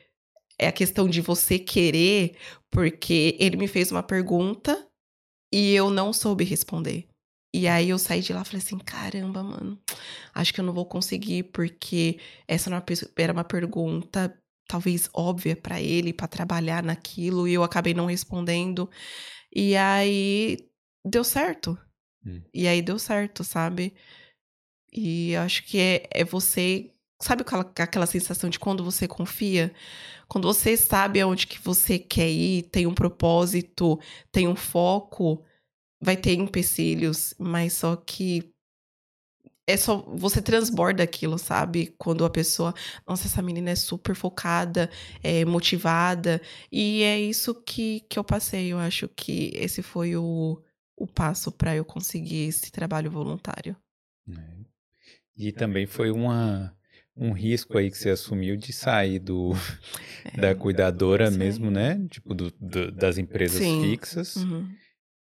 é a questão de você querer, porque ele me fez uma pergunta e eu não soube responder. E aí eu saí de lá e falei assim: caramba, mano, acho que eu não vou conseguir, porque essa era uma, pe- era uma pergunta talvez óbvia pra ele, pra trabalhar naquilo, e eu acabei não respondendo. E aí deu certo. Hum. E aí deu certo, sabe? E acho que é, é você. Sabe aquela, aquela sensação de quando você confia? Quando você sabe aonde que você quer ir, tem um propósito, tem um foco, vai ter empecilhos, mas só que é só você transborda aquilo, sabe? Quando a pessoa, nossa, essa menina é super focada, é motivada, e é isso que, que eu passei. Eu acho que esse foi o, o passo para eu conseguir esse trabalho voluntário. É. E também foi uma, um risco aí que você assumiu de sair do, da É, cuidadora sim. mesmo, né? Tipo, do- do- das empresas Sim. fixas. uhum.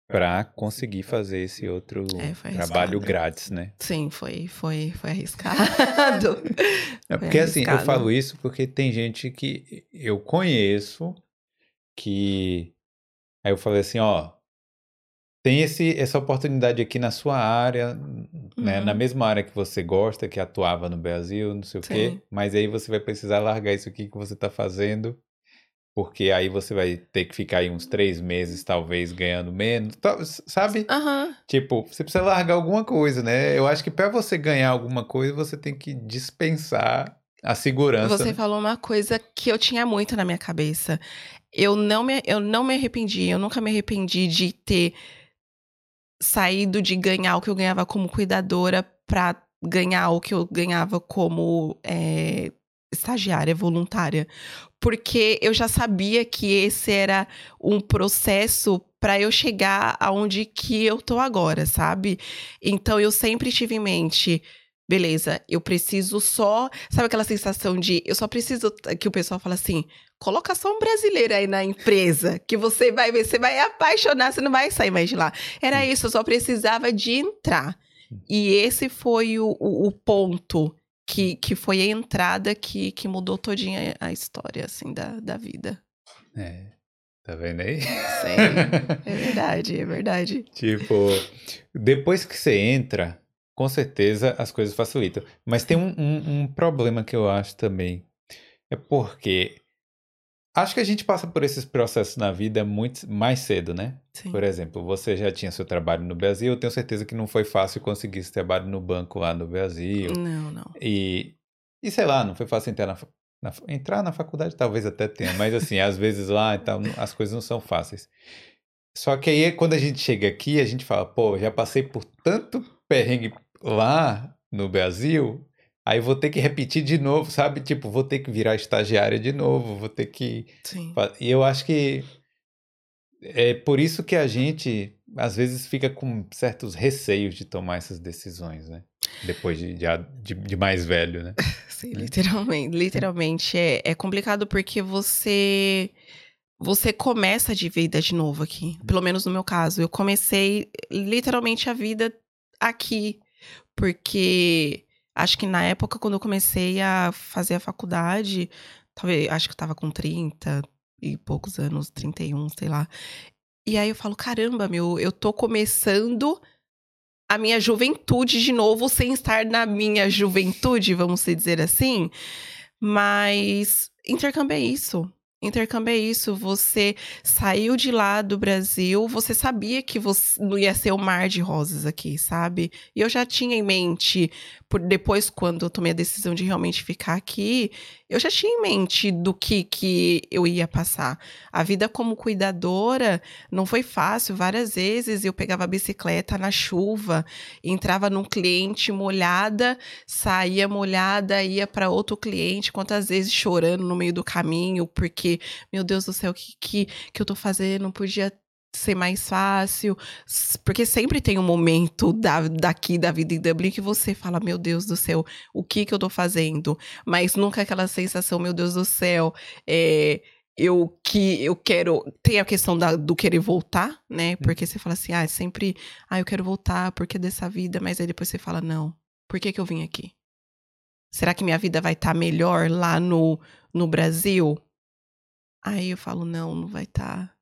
para conseguir fazer esse outro É, trabalho arriscado. grátis, né? Sim, foi, foi, foi arriscado. É Foi porque assim, eu arriscado. falo isso porque tem gente que eu conheço que aí eu falei assim, ó, tem esse, essa oportunidade aqui na sua área, né? Uhum. Na mesma área que você gosta, que atuava no Brasil, não sei o quê, Sim. mas aí você vai precisar largar isso aqui que você tá fazendo, porque aí você vai ter que ficar aí uns três meses, talvez, ganhando menos, sabe? Aham, Tipo, você precisa largar alguma coisa, né? Eu acho que para você ganhar alguma coisa, você tem que dispensar a segurança. Você né? falou uma coisa que eu tinha muito na minha cabeça. Eu não me, eu não me arrependi, eu nunca me arrependi de ter saído de ganhar o que eu ganhava como cuidadora pra ganhar o que eu ganhava como é, estagiária voluntária. Porque eu já sabia que esse era um processo pra eu chegar aonde que eu tô agora, sabe? Então eu sempre tive em mente, beleza, eu preciso só, sabe aquela sensação de eu só preciso que o pessoal fala assim, coloca só um brasileiro aí na empresa, que você vai ver, você vai apaixonar, você não vai sair mais de lá. Era isso, eu só precisava de entrar. E esse foi o, o, o ponto que, que foi a entrada que, que mudou todinha a história, assim, da, da vida. É, tá vendo aí? Sim, é verdade, é verdade. tipo, depois que você entra, com certeza as coisas facilitam. Mas tem um, um- um problema que eu acho também. É porque acho que a gente passa por esses processos na vida muito mais cedo, né? Sim. Por exemplo, você já tinha seu trabalho no Brasil, eu tenho certeza que não foi fácil conseguir esse trabalho no banco lá no Brasil. Não, não. E, e sei lá, não foi fácil entrar na, na entrar na faculdade, talvez até tenha, mas assim, às vezes lá e não- as coisas não são fáceis. Só que aí, quando a gente chega aqui, a gente fala, pô, já passei por tanto perrengue lá no Brasil, Aí vou ter que repetir de novo, sabe? Tipo, vou ter que virar estagiária de novo, vou ter que. Sim. E eu acho que é por isso que a gente às vezes fica com certos receios de tomar essas decisões, né? Depois de, de, de mais velho, né? Sim, literalmente. Literalmente. É, é complicado porque você. Você começa de vida de novo aqui. Pelo menos no meu caso. Eu comecei literalmente a vida aqui. Porque acho que na época, quando eu comecei a fazer a faculdade, talvez, acho que eu tava com 30 e poucos anos, 31, sei lá. E aí eu falo, caramba, meu, eu tô começando a minha juventude de novo sem estar na minha juventude, vamos dizer assim. Mas intercâmbio é isso. Intercâmbio é isso. Você saiu de lá do Brasil, você sabia que você não ia ser o um mar de rosas aqui, sabe? E eu já tinha em mente, por depois, quando eu tomei a decisão de realmente ficar aqui, eu já tinha em mente do que, que eu ia passar. A vida como cuidadora não foi fácil. Várias vezes eu pegava a bicicleta na chuva, entrava num cliente molhada, saía molhada, ia para outro cliente, quantas vezes chorando no meio do caminho, porque, meu Deus do céu, o que, que, que eu tô fazendo? Não podia ser mais fácil, porque sempre tem um momento da, daqui da vida em Dublin que você fala, meu Deus do céu, o que que eu tô fazendo? Mas nunca aquela sensação, meu Deus do céu, é, eu que eu quero, tem a questão da, do querer voltar, né? Hum. Porque você fala assim, ah, sempre, ah, eu quero voltar porque dessa vida, mas aí depois você fala, não, por que que eu vim aqui? Será que minha vida vai estar tá melhor lá no, no Brasil? Aí eu falo, não, não vai estar. Tá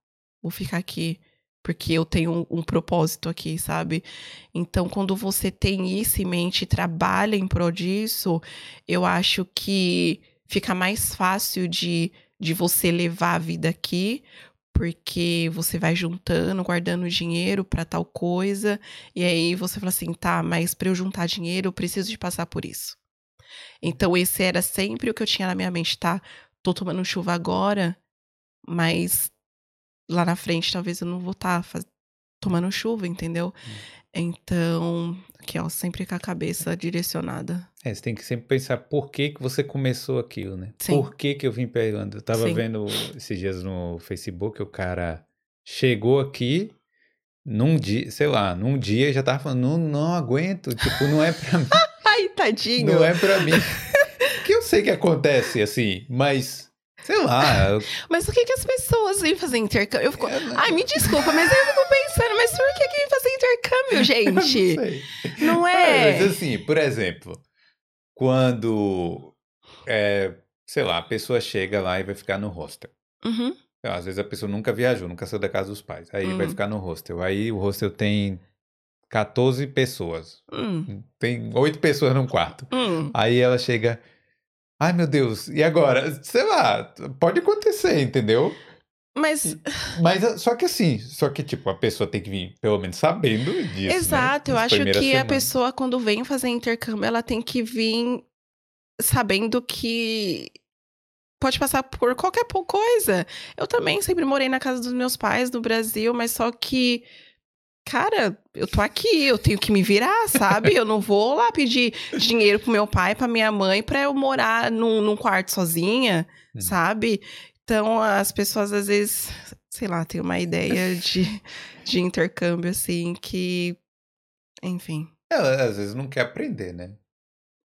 vou ficar aqui porque eu tenho um, um, propósito aqui, sabe? Então, quando você tem isso em mente e trabalha em prol disso, eu acho que fica mais fácil de, de você levar a vida aqui, porque você vai juntando, guardando dinheiro para tal coisa, e aí você fala assim, tá, mas para eu juntar dinheiro, eu preciso de passar por isso. Então, esse era sempre o que eu tinha na minha mente, tá? Tô tomando chuva agora, mas lá na frente talvez eu não vou estar tá tomando chuva, entendeu? Hum. Então, aqui ó, sempre com a cabeça direcionada. É, você tem que sempre pensar por que, que você começou aquilo, né? Sim. Por que, que eu vim pegando? Eu tava Sim. vendo esses dias no Facebook, o cara chegou aqui num dia, sei lá, num dia já tava falando, não, não aguento, tipo, não é pra mim. Ai, tadinho. Não é pra mim. que eu sei que acontece, assim, mas Sei lá. Mas o que, que as pessoas vêm fazer intercâmbio? Eu fico... Ai, me desculpa, mas eu fico pensando, mas por que, que vem fazer intercâmbio, gente? não, não é? é? Mas assim, por exemplo, quando. É, sei lá, a pessoa chega lá e vai ficar no hostel. Uhum. Às vezes a pessoa nunca viajou, nunca saiu da casa dos pais. Aí uhum. vai ficar no hostel. Aí o hostel tem 14 pessoas. Uhum. Tem 8 pessoas num quarto. Hum. Aí ela chega. Ai, meu Deus, e agora? Sei lá, pode acontecer, entendeu? Mas. Mas só que assim, só que, tipo, a pessoa tem que vir, pelo menos, sabendo disso. Né, Exato, né? eu acho que semana. a pessoa, quando vem fazer intercâmbio, ela tem que vir sabendo que pode passar por qualquer coisa. Eu também sempre morei na casa dos meus pais no Brasil, mas só que cara, eu tô aqui, eu tenho que me virar, sabe? Eu não vou lá pedir dinheiro pro meu pai, pra minha mãe, pra eu morar num, num quarto sozinha, hum. sabe? Então, as pessoas às vezes, sei lá, têm uma ideia de, de intercâmbio, assim, que. Enfim. É, às vezes não quer aprender, né?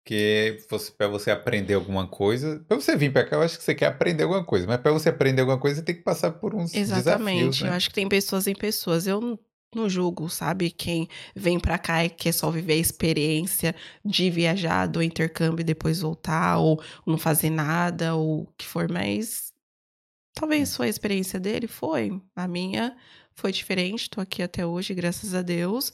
Porque você, pra você aprender alguma coisa. Pra você vir pra cá, eu acho que você quer aprender alguma coisa. Mas pra você aprender alguma coisa, você tem que passar por uns Exatamente. desafios. Né? Eu acho que tem pessoas em pessoas. Eu no julgo, sabe? Quem vem para cá e quer só viver a experiência de viajar do intercâmbio e depois voltar, ou não fazer nada, ou o que for, mas talvez foi a experiência dele, foi. A minha foi diferente, tô aqui até hoje, graças a Deus.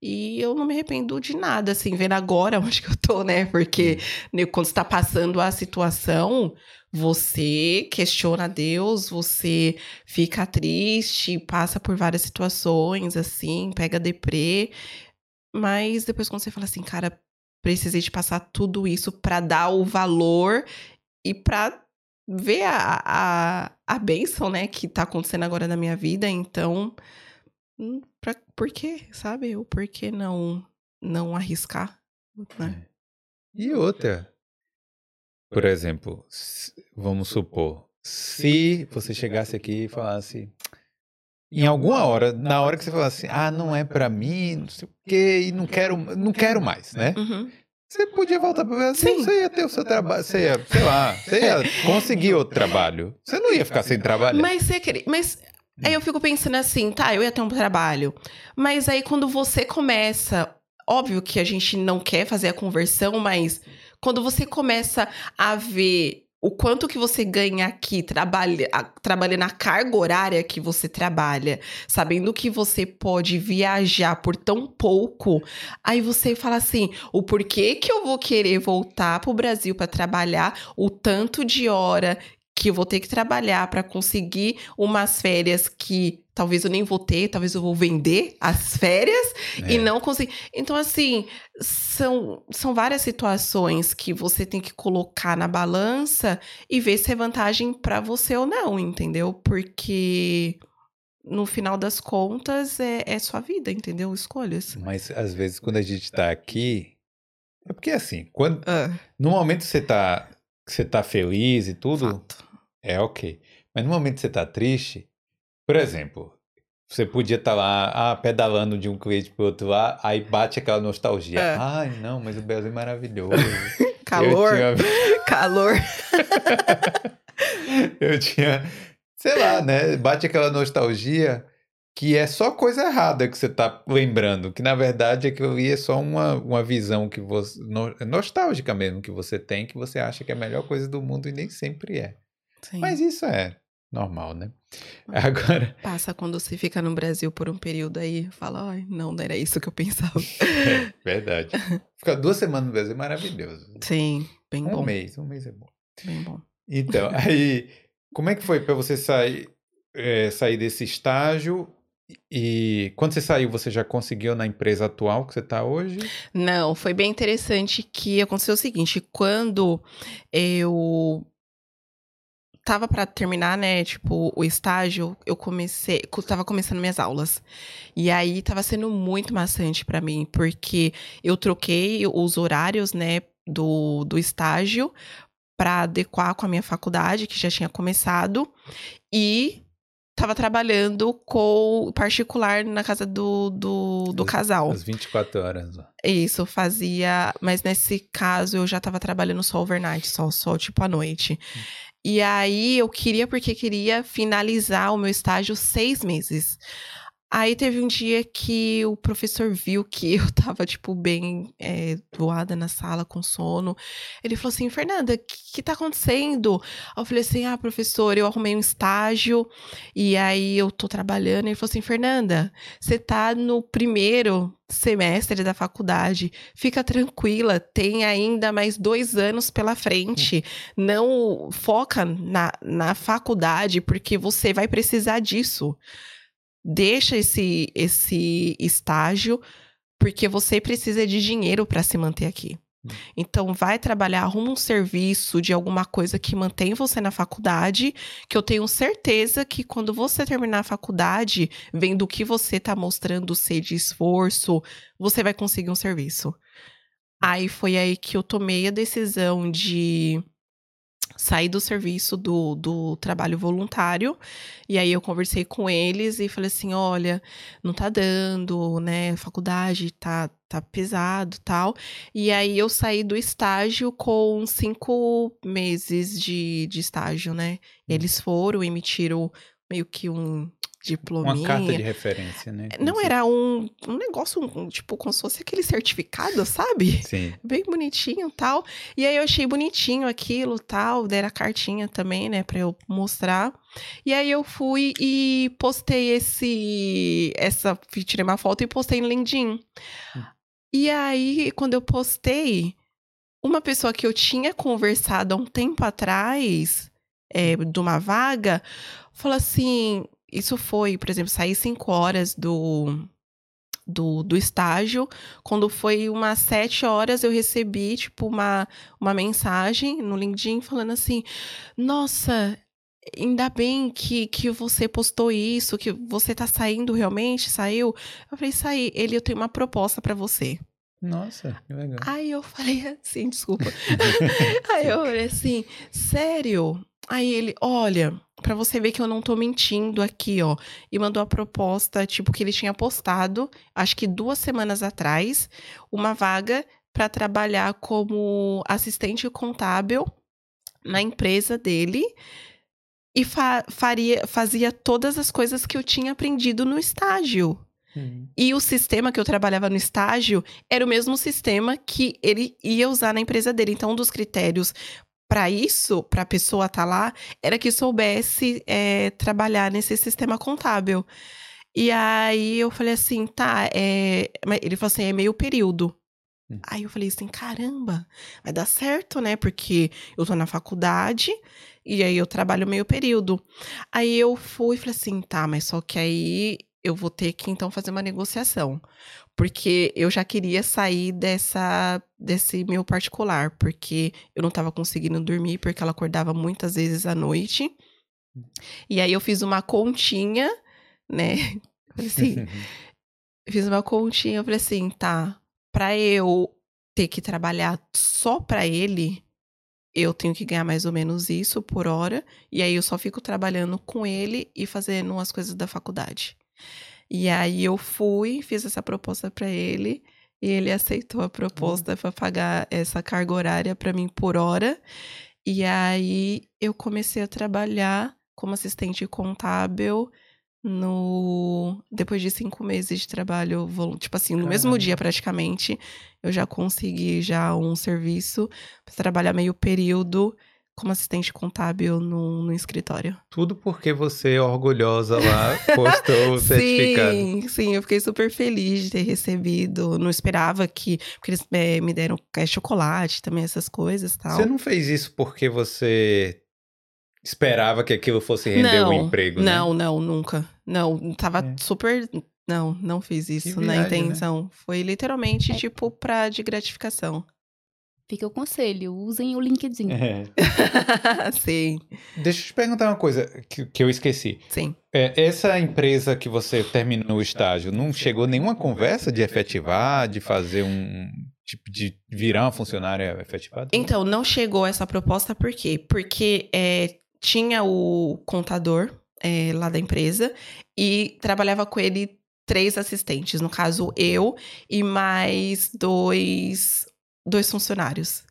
E eu não me arrependo de nada, assim, vendo agora onde que eu tô, né? Porque né, quando está passando a situação, você questiona Deus, você fica triste, passa por várias situações, assim, pega deprê. Mas depois quando você fala assim, cara, precisei de passar tudo isso para dar o valor e para ver a, a, a bênção, né, que tá acontecendo agora na minha vida. Então, hum, pra, por quê, sabe? O porquê não, não arriscar, né? É. E outra, por exemplo, vamos supor, se você chegasse aqui e falasse, em alguma hora, na hora que você falasse, ah, não é pra mim, não sei o quê, e não quero, não quero mais, né? Uhum. Você podia voltar pro Brasil, Sim. você ia ter o seu trabalho, você ia, sei lá, você ia conseguir outro trabalho. Você não ia ficar sem trabalho. Mas você queria. Mas aí eu fico pensando assim, tá, eu ia ter um trabalho. Mas aí quando você começa. Óbvio que a gente não quer fazer a conversão, mas quando você começa a ver o quanto que você ganha aqui trabalha, trabalhando a carga horária que você trabalha, sabendo que você pode viajar por tão pouco, aí você fala assim, o porquê que eu vou querer voltar pro Brasil para trabalhar o tanto de hora que eu vou ter que trabalhar para conseguir umas férias que talvez eu nem vou ter, talvez eu vou vender as férias É. e não conseguir. Então, assim, são, são várias situações que você tem que colocar na balança e ver se é vantagem para você ou não, entendeu? Porque no final das contas é, é sua vida, entendeu? Escolhas. Mas às vezes quando a gente tá aqui, é porque assim, quando Ah, no momento que você tá, que você tá feliz e tudo, fato. É ok. Mas no momento que você tá triste, por exemplo, você podia estar lá, ah, pedalando de um cliente pro outro lá, aí bate aquela nostalgia. É. Ai, não, mas o Brasil é maravilhoso. Calor, Eu tinha, calor. eu tinha, sei lá, né? Bate aquela nostalgia que é só coisa errada que você tá lembrando, que na verdade aquilo ali é só uma, uma visão que você, no- nostálgica mesmo, que você tem, que você acha que é a melhor coisa do mundo e nem sempre é. Sim. Mas isso é normal, né? Hum. Agora, Passa quando você fica no Brasil por um período aí, fala, ai, não, não era isso que eu pensava. é verdade. Ficar duas semanas no Brasil é maravilhoso. Sim, bem Um bom, mês, um mês é bom. bem bom. Então, aí, como é que foi para você sair, é, sair desse estágio? E quando você saiu, você já conseguiu na empresa atual que você está hoje? Não, foi bem interessante que aconteceu o seguinte, quando eu tava pra terminar, né, tipo, o estágio, eu comecei, eu tava começando minhas aulas. E aí tava sendo muito maçante pra mim, porque eu troquei os horários, né, do, do estágio pra adequar com a minha faculdade, que já tinha começado, e tava trabalhando com particular na casa do, do, do As- casal. Às 24 horas. Isso, fazia. Mas nesse caso eu já tava trabalhando só overnight, só, só tipo à noite. E aí eu queria, porque queria finalizar o meu estágio seis meses. Aí teve um dia que o professor viu que eu tava, tipo, bem é, doada na sala, com sono. Ele falou assim: Fernanda, o que, que tá acontecendo? Eu falei assim: ah, professor, eu arrumei um estágio e aí eu tô trabalhando. Ele falou assim: Fernanda, você tá no primeiro semestre da faculdade. Fica tranquila, tem ainda mais dois anos pela frente. Não foca na, na faculdade, porque você vai precisar disso. Deixa esse, esse estágio, porque você precisa de dinheiro para se manter aqui. Então, vai trabalhar, arruma um serviço de alguma coisa que mantém você na faculdade, que eu tenho certeza que quando você terminar a faculdade, vendo o que você tá mostrando ser de esforço, você vai conseguir um serviço. Aí foi aí que eu tomei a decisão de sair do serviço do, do trabalho voluntário. E aí eu conversei com eles e falei assim: olha, não tá dando, né? A faculdade tá, tá pesado tal. E aí eu saí do estágio com cinco meses de, de estágio, né? Eles foram, emitiram meio que um diplominha. Uma carta de referência, né? Não era um, um negócio, um, tipo, como se fosse aquele certificado, sabe? Sim. Bem bonitinho tal. E aí eu achei bonitinho aquilo tal. Deram a cartinha também, né, pra eu mostrar. E aí eu fui e postei esse. Essa. Tirei uma foto e postei no LinkedIn. E aí, quando eu postei, uma pessoa que eu tinha conversado há um tempo atrás, é, de uma vaga, falou assim: isso foi, por exemplo, saí cinco horas do, do, do estágio. Quando foi umas sete horas, eu recebi, tipo, uma, uma mensagem no LinkedIn falando assim: Nossa, ainda bem que, que você postou isso, que você tá saindo realmente, saiu. Eu falei, saí. Ele, eu tenho uma proposta pra você. Nossa, que legal. Aí eu falei assim, desculpa. Aí eu falei assim, sério? Aí ele, olha, pra você ver que eu não tô mentindo aqui, ó. E mandou a proposta, tipo, que ele tinha postado, acho que duas semanas atrás, uma vaga pra trabalhar como assistente contábil na empresa dele e fa faria, fazia todas as coisas que eu tinha aprendido no estágio. Uhum. E o sistema que eu trabalhava no estágio era o mesmo sistema que ele ia usar na empresa dele. Então, um dos critérios para isso, para a pessoa estar lá, era que soubesse é, trabalhar nesse sistema contábil. E aí eu falei assim, tá, é... ele falou assim, é meio período. Hum. Aí eu falei assim, caramba, vai dar certo, né? Porque eu tô na faculdade e aí eu trabalho meio período. Aí eu fui e falei assim, tá, mas só que aí eu vou ter que então fazer uma negociação. Porque eu já queria sair dessa desse meu particular, porque eu não tava conseguindo dormir, porque ela acordava muitas vezes à noite. E aí eu fiz uma continha, né? Assim, fiz uma continha, eu falei assim, tá, pra eu ter que trabalhar só pra ele, eu tenho que ganhar mais ou menos isso por hora, e aí eu só fico trabalhando com ele e fazendo as coisas da faculdade. E aí eu fui, fiz essa proposta pra ele, e ele aceitou a proposta pra pagar essa carga horária pra mim por hora. E aí eu comecei a trabalhar como assistente contábil no depois de cinco meses de trabalho tipo assim no mesmo Caramba. dia praticamente eu já consegui já um serviço para trabalhar meio período como assistente contábil no, no escritório Tudo porque você, orgulhosa lá, postou o certificado. sim sim eu fiquei super feliz de ter recebido não esperava que porque eles eh, me deram eh, chocolate também essas coisas e tal Você não fez isso porque você esperava que aquilo fosse render um emprego, né? Não, não, nunca. Não, tava É. super. Não, não fiz isso na né? intenção. Foi literalmente, É. tipo, pra de gratificação. Fica o conselho, usem o LinkedIn. É. sim, Deixa eu te perguntar uma coisa que, que eu esqueci. sim. É, essa empresa que você terminou o estágio, não chegou nenhuma conversa de efetivar, de fazer um tipo de virar uma funcionária efetivada? Então, não chegou essa proposta por quê? Porque é, tinha o contador é, lá da empresa e trabalhava com ele três assistentes. No caso, eu e mais dois, dois funcionários.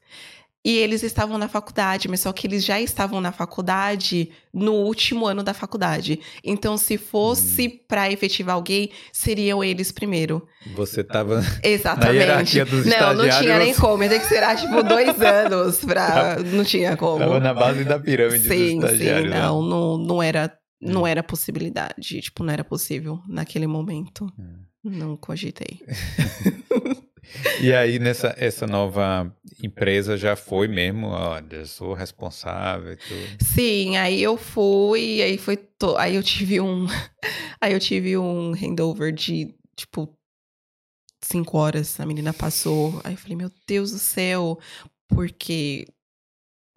E eles estavam na faculdade, mas só que eles já estavam na faculdade no último ano da faculdade. Então, se fosse pra efetivar alguém, seriam eles primeiro. Você estava Exatamente. hierarquia dos não, não tinha nem como. Ia ter que ser tipo dois anos pra. Não tinha como. tava na base da pirâmide sim, dos sim, né? não, não, não era. Não era possibilidade, tipo, não era possível naquele momento. Hum. Não cogitei. E aí, nessa essa nova empresa já foi mesmo, olha, sou responsável e tudo. Sim, aí eu fui, aí foi. to- Aí eu tive um. Aí eu tive um handover de, tipo, cinco horas. A menina passou. Aí eu falei, meu Deus do céu, porque.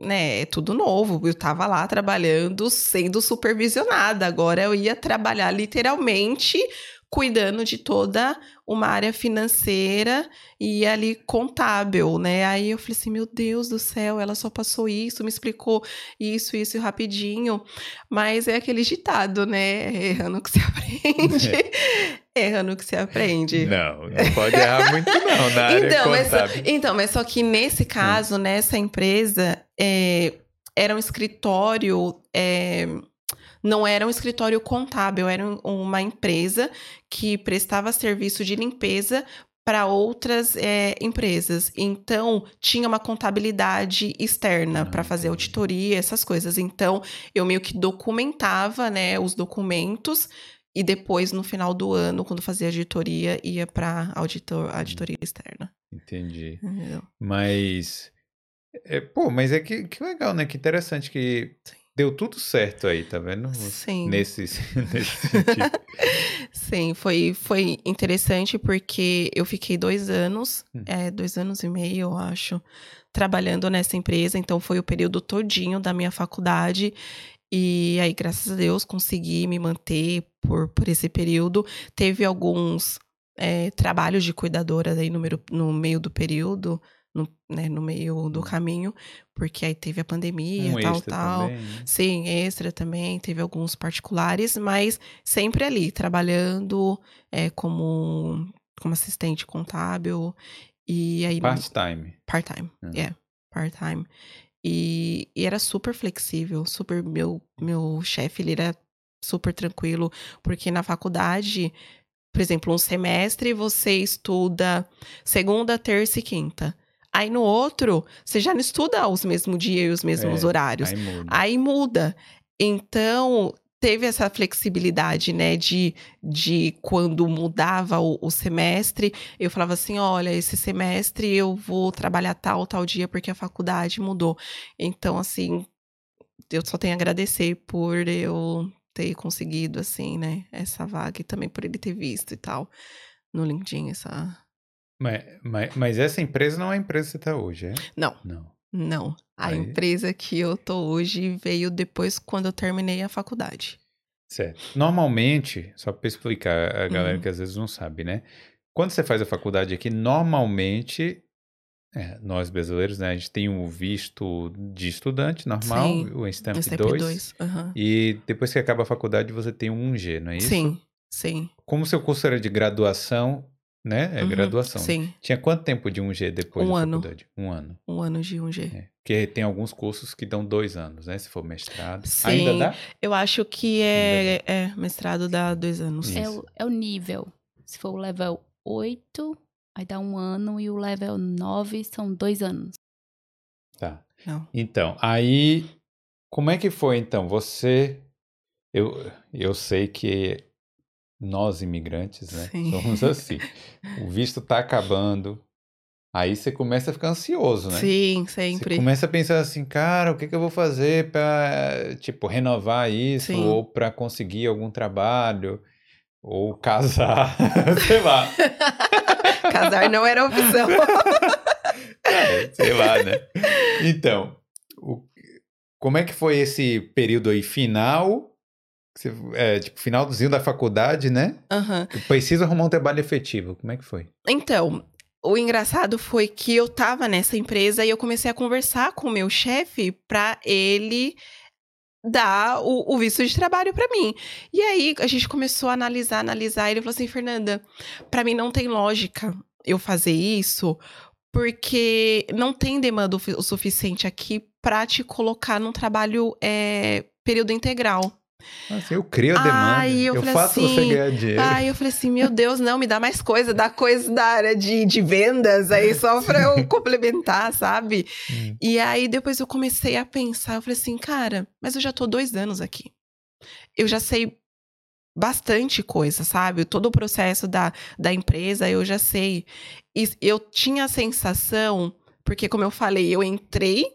Né, é tudo novo. Eu tava lá trabalhando, sendo supervisionada. Agora eu ia trabalhar literalmente cuidando de toda uma área financeira e ali contábil, né? Aí eu falei assim, meu Deus do céu, ela só passou isso, me explicou isso, isso rapidinho. Mas é aquele ditado, né? Errando que se aprende. Errando que se aprende. Não, não pode errar muito não na área Então, mas, contábil. então, mas só que nesse caso, nessa empresa, é, era um escritório. é, não era um escritório contábil, era um- uma empresa que prestava serviço de limpeza para outras é, empresas. Então, tinha uma contabilidade externa Ah, para fazer auditoria, essas coisas. Então, eu meio que documentava né, os documentos e depois, no final do ano, quando fazia auditoria, ia para auditor, auditoria externa. Entendi. Entendeu? Mas. é, pô, mas é que, que legal, né? Que interessante que deu tudo certo aí, tá vendo? Sim. Nesse, nesse sentido. Sim, foi, foi interessante porque eu fiquei dois anos, Hum. é, dois anos e meio, eu acho, trabalhando nessa empresa. Então foi o período todinho da minha faculdade. E aí, graças a Deus, consegui me manter por, por esse período. Teve alguns é, trabalhos de cuidadora aí no, no meio do período, no, né, no meio do caminho, porque aí teve a pandemia, Um tal, extra tal. também, né? Sim, extra também, teve alguns particulares, mas sempre ali, trabalhando é, como, como assistente contábil e aí Part-time. part-time, é, part-time. E, e era super flexível, super, meu, meu chefe, ele era super tranquilo, porque na faculdade, por exemplo, um semestre você estuda segunda, terça e quinta. Aí no outro, você já não estuda os mesmos dias e os mesmos É, horários. Aí muda. Aí muda. Então, teve essa flexibilidade, né? De, de quando mudava o, o semestre, eu falava assim: olha, esse semestre eu vou trabalhar tal, tal dia, porque a faculdade mudou. Então, assim, eu só tenho a agradecer por eu ter conseguido, assim, né? Essa vaga e também por ele ter visto e tal no LinkedIn essa. Mas, mas, mas essa empresa não é a empresa que você está hoje, é? Não. Não. Não. A Aí- empresa que eu tô hoje veio depois quando eu terminei a faculdade. Certo. Normalmente, só para explicar a galera Uhum. que às vezes não sabe, né? Quando você faz a faculdade aqui, normalmente, é, nós brasileiros, né, a gente tem um visto de estudante normal, Sim, o Stamp Esse 2, P2. aham. e depois que acaba a faculdade você tem um 1G, não é isso? Sim, sim. Como seu curso era de graduação, né? É Uhum, graduação. Sim, Tinha quanto tempo de 1G depois Um da ano. faculdade? Um ano. um ano de 1G. É. Porque tem alguns cursos que dão dois anos, né? Se for mestrado. Sim. Ainda dá? Eu acho que é, é mestrado dá dois anos. É o, é o nível. Se for o level 8, aí dá um ano, e o level 9 são dois anos. Tá. Não. Então, aí, como é que foi então? Você, eu, eu sei que nós imigrantes, né, Sim. somos assim. O visto tá acabando, aí você começa a ficar ansioso, né? Sim, Você sempre. começa a pensar assim, cara, o que que eu vou fazer para, tipo, renovar isso Sim. ou para conseguir algum trabalho ou casar, sei lá. Casar não era opção. É, sei lá, né? Então, o- como é que foi esse período aí final? É, tipo, finalzinho da faculdade, né? Aham. Eu preciso arrumar um trabalho efetivo. Como é que foi? Então, o engraçado foi que eu tava nessa empresa e eu comecei a conversar com o meu chefe pra ele dar o, o visto de trabalho pra mim. E aí a gente começou a analisar, analisar. E ele falou assim: Fernanda, pra mim não tem lógica eu fazer isso, porque não tem demanda o, fi- o suficiente aqui pra te colocar num trabalho é, período integral. Assim, eu crio a demanda. Ai, eu eu falei faço você assim, ganhar dinheiro. Aí eu falei assim, meu Deus, não, me dá mais coisa, dá coisa da área de, de vendas aí só pra eu complementar, sabe? Hum. E aí depois eu comecei a pensar, eu falei assim, cara, mas eu já tô dois anos aqui. Eu já sei bastante coisa, sabe? Todo o processo da, da empresa eu já sei. E eu tinha a sensação, porque como eu falei, eu entrei,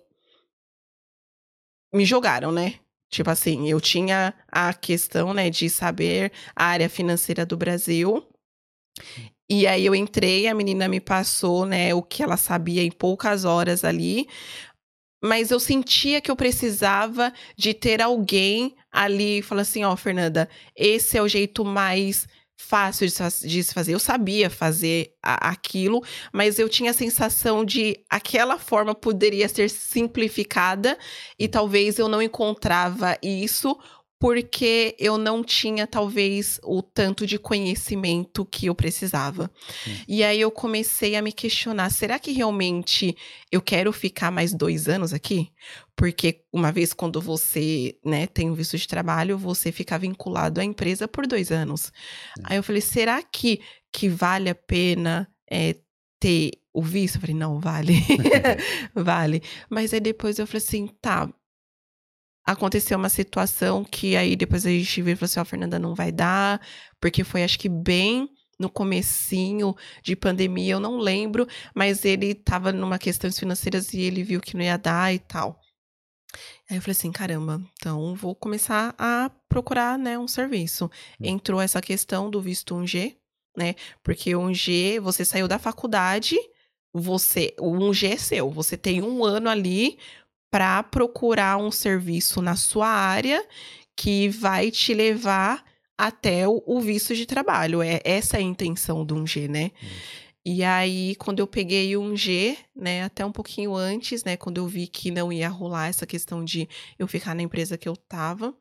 me jogaram, né? Tipo assim, eu tinha a questão, né, de saber a área financeira do Brasil. E aí eu entrei, a menina me passou, né, o que ela sabia em poucas horas ali. Mas eu sentia que eu precisava de ter alguém ali e falar assim, ó, Fernanda, esse é o jeito mais fácil de, se- fazer. Eu sabia fazer a- aquilo, mas eu tinha a sensação de aquela forma poderia ser simplificada e talvez eu não encontrava isso porque eu não tinha talvez o tanto de conhecimento que eu precisava. Hum. E aí eu comecei a me questionar, será que realmente eu quero ficar mais dois anos aqui? Porque uma vez quando você, né, tem um visto de trabalho, você fica vinculado à empresa por dois anos. Aí eu falei, será que, que vale a pena é, ter o visto? Eu falei, não, vale. vale. Mas aí depois eu falei assim, tá. Aconteceu uma situação que aí depois a gente viu e falou assim, ó, Fernanda, não vai dar, porque foi acho que bem no comecinho de pandemia, eu não lembro, mas ele tava numa questões financeiras e ele viu que não ia dar e tal. Aí eu falei assim, caramba, então vou começar a procurar, né, um serviço. Entrou essa questão do visto 1G, né? Porque o 1G, você saiu da faculdade, você, o 1G é seu, você tem um ano ali para procurar um serviço na sua área que vai te levar até o, visto de trabalho. É essa é a intenção do 1G, né? E aí, quando eu peguei o 1G, né, até um pouquinho antes, né, quando eu vi que não ia rolar essa questão de eu ficar na empresa que eu tava,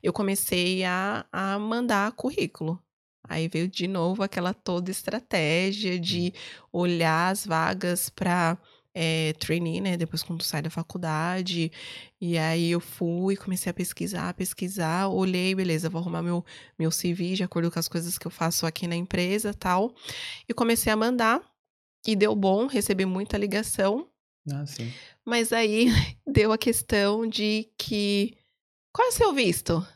eu comecei a, a mandar currículo. Aí veio de novo aquela toda estratégia de olhar as vagas para é, trainee, né? Depois quando sai da faculdade. E aí eu fui, comecei a pesquisar, pesquisar, olhei, beleza, vou arrumar meu, meu CV de acordo com as coisas que eu faço aqui na empresa tal. E comecei a mandar. E deu bom, recebi muita ligação. Ah, sim. Mas aí deu a questão de que. Qual é o seu visto?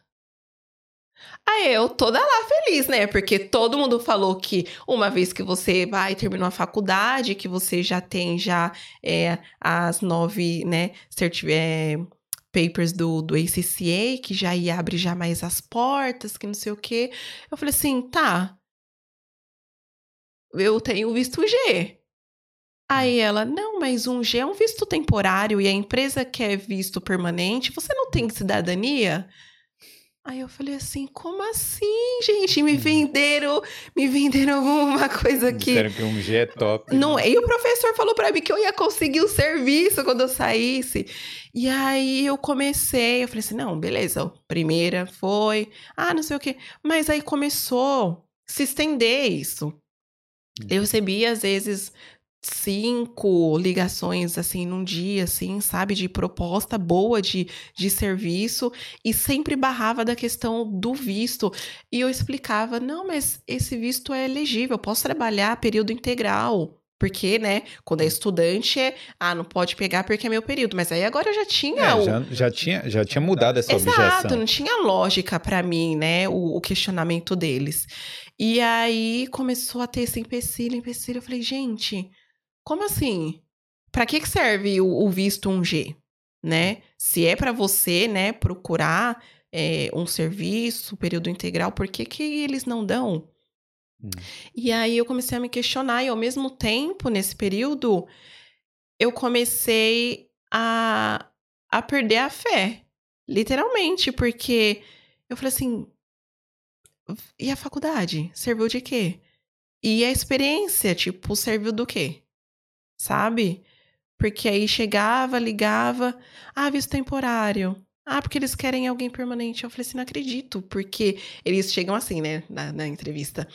Aí eu toda lá feliz, né? Porque todo mundo falou que uma vez que você vai terminar a faculdade, que você já tem já é, as nove, né, é, papers do, do ACCA, que já ia abre já mais as portas, que não sei o quê. Eu falei assim, tá. Eu tenho visto G. Aí ela, não, mas um G é um visto temporário e a empresa quer visto permanente, você não tem cidadania? Aí eu falei assim, como assim, gente? Me hum. venderam, me venderam alguma coisa aqui. Disseram que um G é top. Não, né? e o professor falou para mim que eu ia conseguir o serviço quando eu saísse. E aí eu comecei, eu falei assim, não, beleza, primeira foi, ah, não sei o quê. Mas aí começou a se estender isso. Eu hum. recebia, às vezes, cinco ligações assim num dia, assim, sabe, de proposta boa de, de serviço e sempre barrava da questão do visto. E eu explicava: não, mas esse visto é elegível, posso trabalhar período integral. Porque, né, quando é estudante, é, ah, não pode pegar porque é meu período. Mas aí agora já tinha. É, o... já, já, tinha, já tinha mudado essa Exato, objeção. Exato, não tinha lógica para mim, né, o, o, questionamento deles. E aí começou a ter esse empecilho, empecilho. Eu falei, gente, como assim? Para que, que serve o, o, visto 1G? Né? Se é para você, né, procurar é, um serviço, período integral, por que, que eles não dão? Hum. E aí eu comecei a me questionar, e ao mesmo tempo, nesse período, eu comecei a, a perder a fé. Literalmente, porque eu falei assim: e a faculdade? Serviu de quê? E a experiência, tipo, serviu do quê? Sabe? Porque aí chegava, ligava, ah, visto temporário. Ah, porque eles querem alguém permanente. Eu falei assim, não acredito, porque eles chegam assim, né, na, na, entrevista.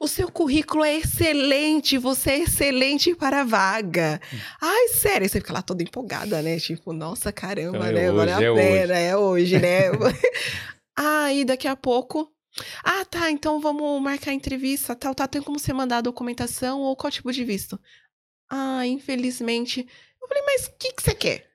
O seu currículo é excelente, você é excelente para a vaga. Hum. Ai, sério, você fica lá toda empolgada, né? Tipo, nossa, caramba, então, né? Vale a é pena, hoje. é hoje, né? Aí, daqui a pouco, ah, tá, então vamos marcar a entrevista, tal, tá, tem como você mandar a documentação ou qual tipo de visto? Ah, infelizmente. Eu falei, mas o que, que você quer?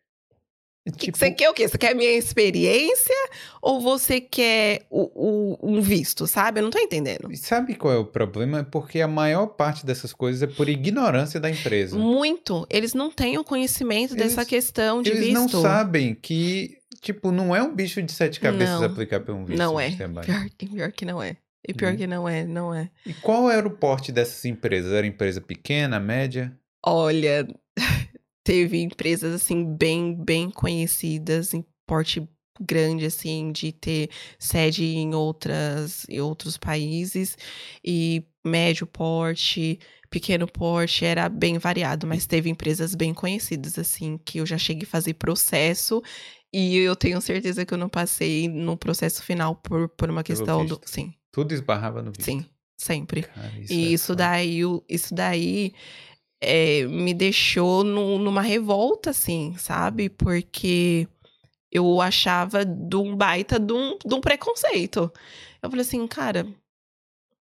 Tipo... Que que você tipo quer o quê? Você quer a minha experiência ou você quer o, o, um visto, sabe? Eu não tô entendendo. E sabe qual é o problema? É porque a maior parte dessas coisas é por ignorância da empresa. Muito. Eles não têm o conhecimento eles, dessa questão de eles visto. Eles não sabem que, tipo, não é um bicho de sete cabeças não, aplicar por um visto. Não é. Pior, pior que não é. E pior uhum. que não é, não é. E qual era o porte dessas empresas? Era empresa pequena, média? Olha, teve empresas assim bem, bem conhecidas em porte grande assim de ter sede em outras em outros países e médio porte, pequeno porte era bem variado, mas teve empresas bem conhecidas assim que eu já cheguei a fazer processo e eu tenho certeza que eu não passei no processo final por, por uma questão do sim. Tudo esbarrava no visto. Sim, sempre. Cara, isso e é isso daí, isso daí é, me deixou no, numa revolta, assim, sabe? Porque eu achava de um baita de um, de um preconceito. Eu falei assim, cara,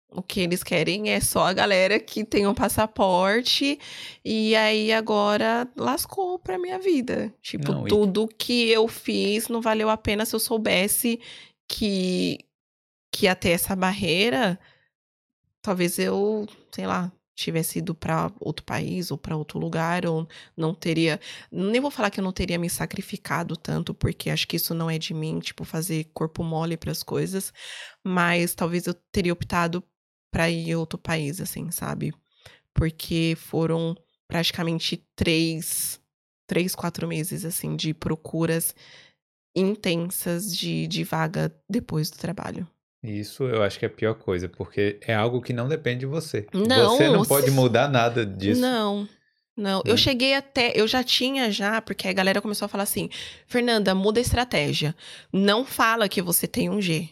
o que eles querem é só a galera que tem um passaporte e aí agora lascou pra minha vida. Tipo, não, tudo e... que eu fiz não valeu a pena se eu soubesse que que até essa barreira talvez eu, sei lá, tivesse ido para outro país ou para outro lugar, ou não teria. Nem vou falar que eu não teria me sacrificado tanto, porque acho que isso não é de mim, tipo, fazer corpo mole para as coisas, mas talvez eu teria optado para ir em outro país, assim, sabe? Porque foram praticamente três, três, quatro meses, assim, de procuras intensas de, de vaga depois do trabalho. Isso eu acho que é a pior coisa, porque é algo que não depende de você. Não, você não se- pode mudar nada disso. Não. Não, Né? eu cheguei até, eu já tinha já, porque a galera começou a falar assim, Fernanda, muda a estratégia. Não fala que você tem um G.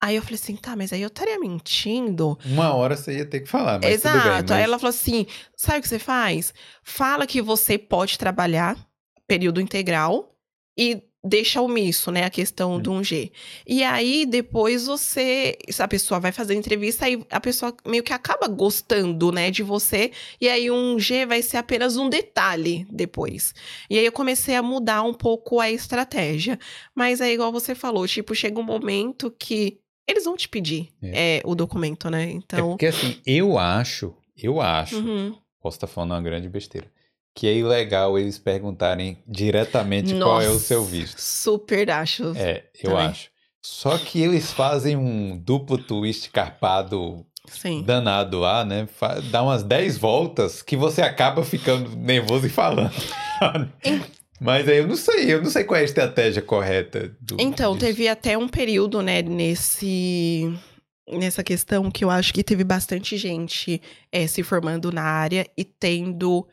Aí eu falei assim, tá, mas aí eu estaria mentindo. Uma hora você ia ter que falar, mas Exato. bem. mas- Aí ela falou assim: sabe o que você faz? Fala que você pode trabalhar período integral e deixa omisso, né, a questão Hum. do 1G. E aí depois você, a pessoa vai fazer a entrevista e a pessoa meio que acaba gostando, né, de você, e aí um G vai ser apenas um detalhe depois. E aí eu comecei a mudar um pouco a estratégia. Mas é igual você falou, tipo, chega um momento que eles vão te pedir é, o documento, né? É Então, porque assim, eu acho, eu acho, Uhum. posso estar falando uma grande besteira, que é ilegal eles perguntarem diretamente qual é o Nossa, seu visto. Super acho. É, eu Também. acho. Só que eles fazem um duplo twist carpado Sim. danado lá, né? Dá umas 10 voltas que você acaba ficando nervoso e falando. Mas aí eu não sei, eu não sei qual é a estratégia correta. Do, Então, disso. teve até um período, né, nesse. Nessa questão que eu acho que teve bastante gente eh, se formando na área e tendo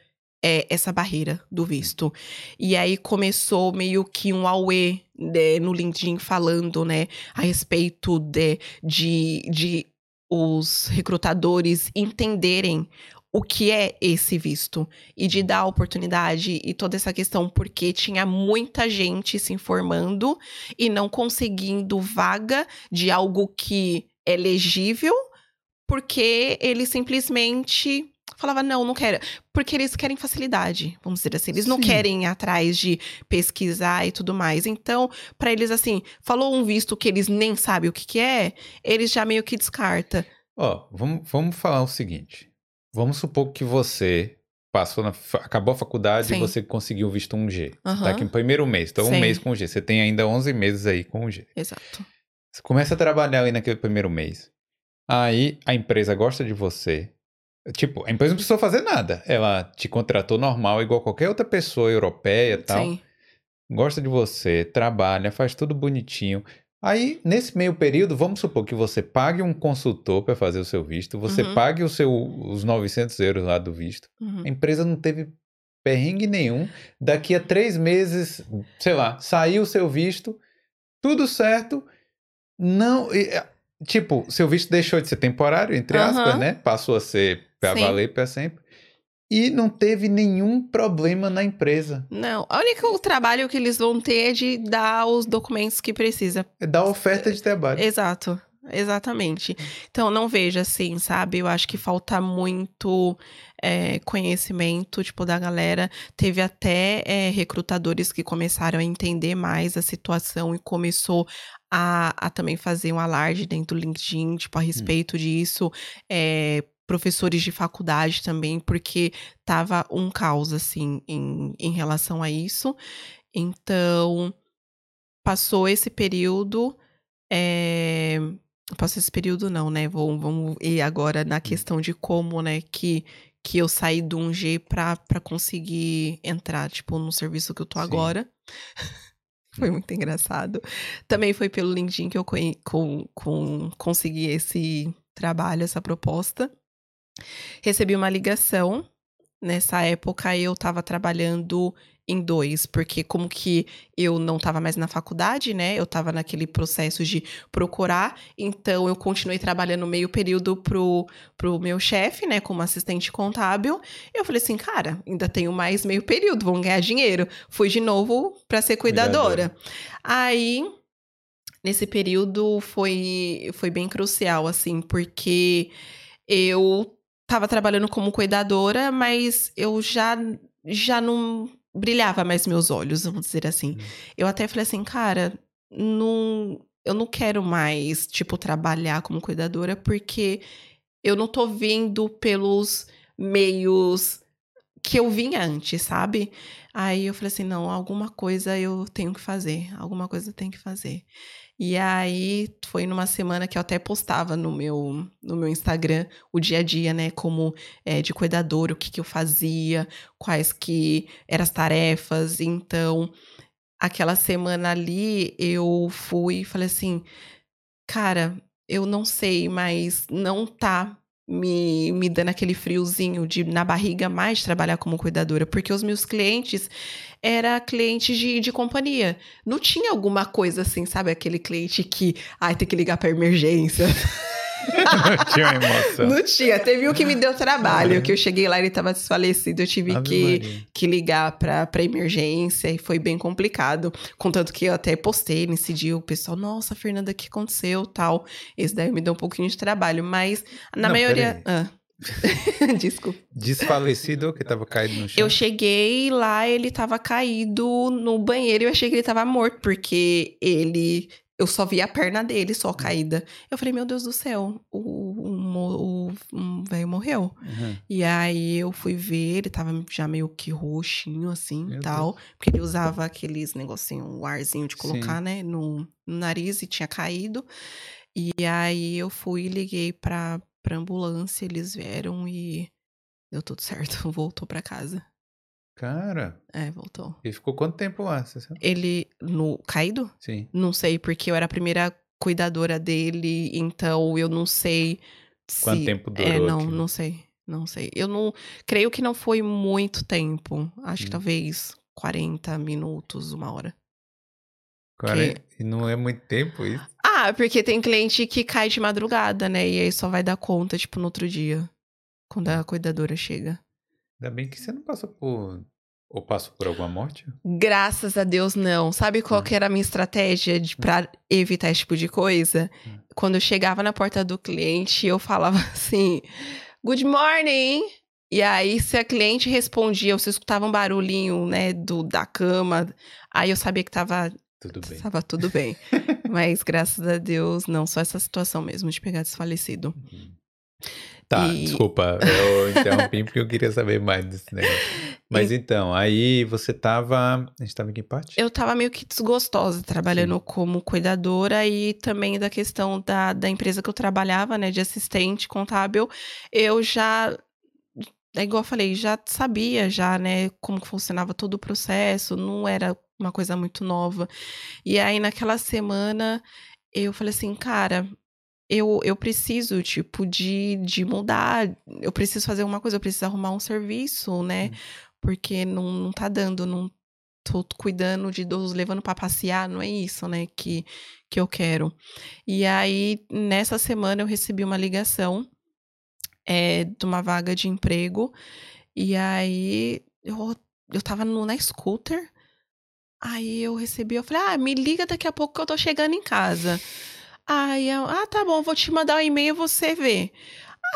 eh, essa barreira do visto. E aí começou meio que um auê né, no LinkedIn falando, né, a respeito de, de, de os recrutadores entenderem o que é esse visto e de dar oportunidade e toda essa questão, porque tinha muita gente se informando e não conseguindo vaga de algo que é legível, porque ele simplesmente falava não, não quero, porque eles querem facilidade, vamos dizer assim, eles não Sim. querem ir atrás de pesquisar e tudo mais. Então, para eles assim, falou um visto que eles nem sabem o que que é, eles já meio que descarta. Ó, vamos, vamos falar o seguinte. Vamos supor que você passou na, acabou a faculdade e Sim. você conseguiu visto 1G. Você tá aqui no primeiro mês, então um Sim. mês com G. Você tem ainda 11 meses aí com o G. Exato. Você começa a trabalhar ali naquele primeiro mês. Aí a empresa gosta de você. Tipo, a empresa não precisou fazer nada. Ela te contratou normal, igual qualquer outra pessoa europeia e tal. Sim. Gosta de você, trabalha, faz tudo bonitinho. Aí, nesse meio período, vamos supor que você pague um consultor para fazer o seu visto, você Uhum. pague o seu, os 900 euros lá do visto. Uhum. A empresa não teve perrengue nenhum. Daqui a três meses, sei lá, saiu o seu visto, tudo certo. Não. e, é, Tipo, seu visto deixou de ser temporário, entre aspas, Aham. né? Passou a ser para valer para sempre. E não teve nenhum problema na empresa. Não, o único trabalho que eles vão ter é de dar os documentos que precisa. É dar oferta de trabalho. Exato, exatamente. Então, não vejo assim, sabe? Eu acho que falta muito é, conhecimento, tipo, da galera. Teve até é, recrutadores que começaram a entender mais a situação e começou a, a também fazer um alarde dentro do LinkedIn, tipo, a respeito disso. É, professores de faculdade também, porque tava um caos, assim, em, em relação a isso. Então, passou esse período. É... Passou esse período, não, né? Vamos, vamos ir agora na questão de como, né, que, que eu saí do 1G pra, pra conseguir entrar, tipo, no serviço que eu tô Sim. agora. Foi muito engraçado. Também foi pelo LinkedIn que eu com, com, consegui esse trabalho, essa proposta. Recebi uma ligação. Nessa época eu tava trabalhando em dois, porque como que eu não tava mais na faculdade, né? Eu tava naquele processo de procurar, então eu continuei trabalhando meio período pro, pro meu chefe, né, como assistente contábil. Eu falei assim, cara, ainda tenho mais meio período, vamos ganhar dinheiro. Fui de novo pra ser cuidadora. Cuidadora. Aí, nesse período foi, foi bem crucial, assim, porque eu tava trabalhando como cuidadora, mas eu já, já não brilhava mais meus olhos, vamos dizer assim. Hum. Eu até falei assim, cara, não, eu não quero mais, tipo, trabalhar como cuidadora, porque eu não tô vendo pelos meios que eu vinha antes, sabe? Aí eu falei assim, não, alguma coisa eu tenho que fazer, alguma coisa eu tenho que fazer. E aí foi numa semana que eu até postava no meu, no meu Instagram o dia a dia, né, como é, de cuidador, o que, que eu fazia, quais que eram as tarefas. Então, aquela semana ali eu fui e falei assim, Cara, eu não sei, mas não tá me, me dando aquele friozinho de na barriga mais trabalhar como cuidadora, porque os meus clientes era cliente de, de companhia. Não tinha alguma coisa assim, sabe? Aquele cliente que, ai, tem que ligar pra emergência. não tinha uma emoção. Não tinha. Teve um que me deu trabalho, que eu cheguei lá e ele tava desfalecido. Eu tive que, que ligar pra, pra emergência e foi bem complicado. Contanto que eu até postei nesse dia, o pessoal, nossa, Fernanda, o que aconteceu? Tal. Esse daí me deu um pouquinho de trabalho, mas na Não, maioria. Ah. Desculpa. Desfalecido que tava caído no chão. Eu cheguei lá, ele tava caído no banheiro e eu achei que ele tava morto, porque ele eu só vi a perna dele só caída. Eu falei, meu Deus do céu, o, o, o, o velho morreu. Uhum. E aí eu fui ver, ele tava já meio que roxinho, assim, Meu tal. Deus. Porque ele usava aqueles negocinho, um arzinho de colocar, Sim. né, no, no nariz e tinha caído. E aí eu fui e liguei pra, pra ambulância, eles vieram e deu tudo certo, voltou pra casa. Cara, É, voltou. ele ficou quanto tempo lá? Você sabe? Ele, no caído? Sim. Não sei, porque eu era a primeira cuidadora dele, então eu não sei se... Quanto tempo durou? É, não, aquilo? não sei. Não sei. Eu não. Creio que não foi muito tempo. Acho que Hum. talvez 40 minutos, uma hora. Quaren- E não é muito tempo isso? Ah, porque tem cliente que cai de madrugada, né? E aí só vai dar conta, tipo, no outro dia. Quando a cuidadora chega. Ainda bem que você não passou por. Ou passou por alguma morte? Graças a Deus, não. Sabe qual Hum. que era a minha estratégia de, pra evitar esse tipo de coisa? Hum. Quando eu chegava na porta do cliente, eu falava assim: Good morning! E aí, se a cliente respondia, você escutava um barulhinho, né, do, da cama, aí eu sabia que tava, Tudo bem. tava tudo bem. Mas graças a Deus, não, só essa situação mesmo de pegar desfalecido. Tá, E- desculpa, eu interrompi porque eu queria saber mais desse negócio. Mas então, aí você tava. A gente tava em que parte? Eu tava meio que desgostosa trabalhando como cuidadora e também da questão da, da empresa que eu trabalhava, né, de assistente contábil, eu já, é igual eu falei, já sabia já, né, como funcionava todo o processo, não era uma coisa muito nova. E aí naquela semana eu falei assim, cara, eu, eu preciso, tipo, de, de mudar, eu preciso fazer uma coisa, eu preciso arrumar um serviço, né, porque não, não tá dando, não tô cuidando de idosos, levando pra passear, não é isso, né, que, que eu quero. E aí, nessa semana, eu recebi uma ligação é, de uma vaga de emprego, e aí eu, eu tava no, na scooter, aí eu recebi, eu falei, ah, me liga daqui a pouco que eu tô chegando em casa. Aí eu, ah, tá bom, vou te mandar um e-mail e você vê.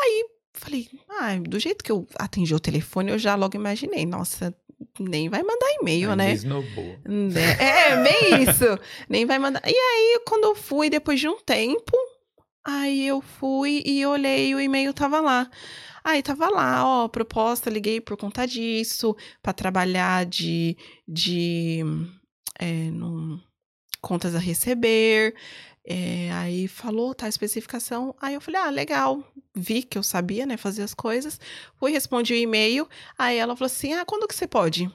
Aí falei, ah, do jeito que eu atendi o telefone, eu já logo imaginei, nossa, nem vai mandar e-mail, né? Esnobou. Né? É, bem isso. Nem vai mandar. E aí, quando eu fui, depois de um tempo, aí eu fui e olhei, o e-mail tava lá. Aí tava lá, ó, proposta, liguei por conta disso, pra trabalhar de, de é, num- contas a receber. É, aí falou, tá, a especificação. Aí eu falei, ah, legal. Vi que eu sabia, né, fazer as coisas. Fui, respondi o e-mail. Aí ela falou assim, ah, quando que você pode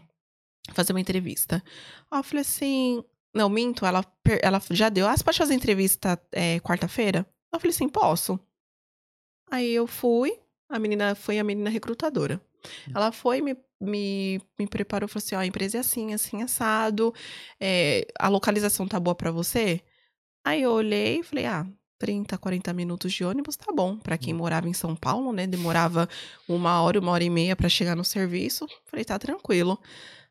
fazer uma entrevista? Aí eu falei assim, não, minto, ela, ela já deu. Ah, você pode fazer entrevista é, quarta-feira? Eu falei assim, posso. Aí eu fui, a menina foi a menina recrutadora. Ela foi, me, me, me preparou, falou assim, ó, a empresa é assim, assim, assado. é, a localização tá boa pra você? Aí eu olhei e falei, ah, 30, 40 minutos de ônibus tá bom. Pra quem morava em São Paulo, né? Demorava uma hora, uma hora e meia pra chegar no serviço. Falei, tá tranquilo.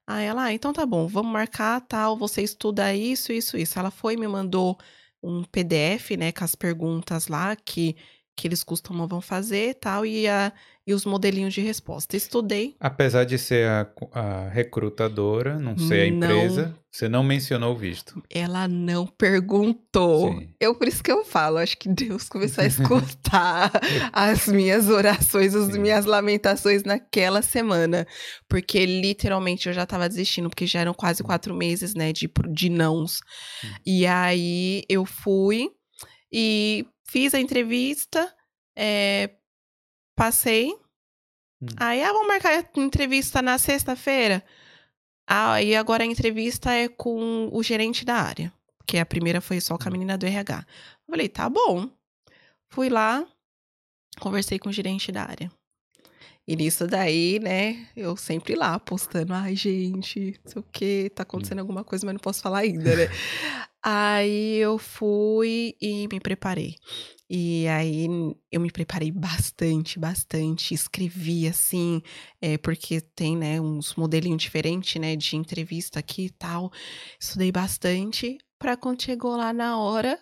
Aí ela, ah, então tá bom, vamos marcar, tal, você estuda isso, isso, isso. Ela foi e me mandou um PDF, né, com as perguntas lá que, que eles costumavam fazer tal, e, a, e os modelinhos de resposta. Estudei. Apesar de ser a, a recrutadora, não ser a Não. empresa, você não mencionou o visto. Ela não perguntou. Sim. Eu, por isso que eu falo, acho que Deus começou a escutar as minhas orações, as Sim. minhas lamentações naquela semana. Porque literalmente eu já tava desistindo, porque já eram quase quatro meses, né, de, de nãos. Hum. E aí eu fui e fiz a entrevista, é, passei. Hum. Aí, ah, vamos marcar a entrevista na sexta-feira? Ah, e agora a entrevista é com o gerente da área. Porque a primeira foi só com a menina do RH. Eu falei, tá bom. Fui lá, conversei com o gerente da área. E nisso daí, né, eu sempre lá postando, ai, gente, não sei o que, tá acontecendo alguma coisa, mas não posso falar ainda, né? aí eu fui e me preparei. E aí eu me preparei bastante, bastante. Escrevi assim, é, porque tem, né, uns modelinhos diferentes, né, de entrevista aqui e tal. Estudei bastante. Pra quando chegou lá na hora,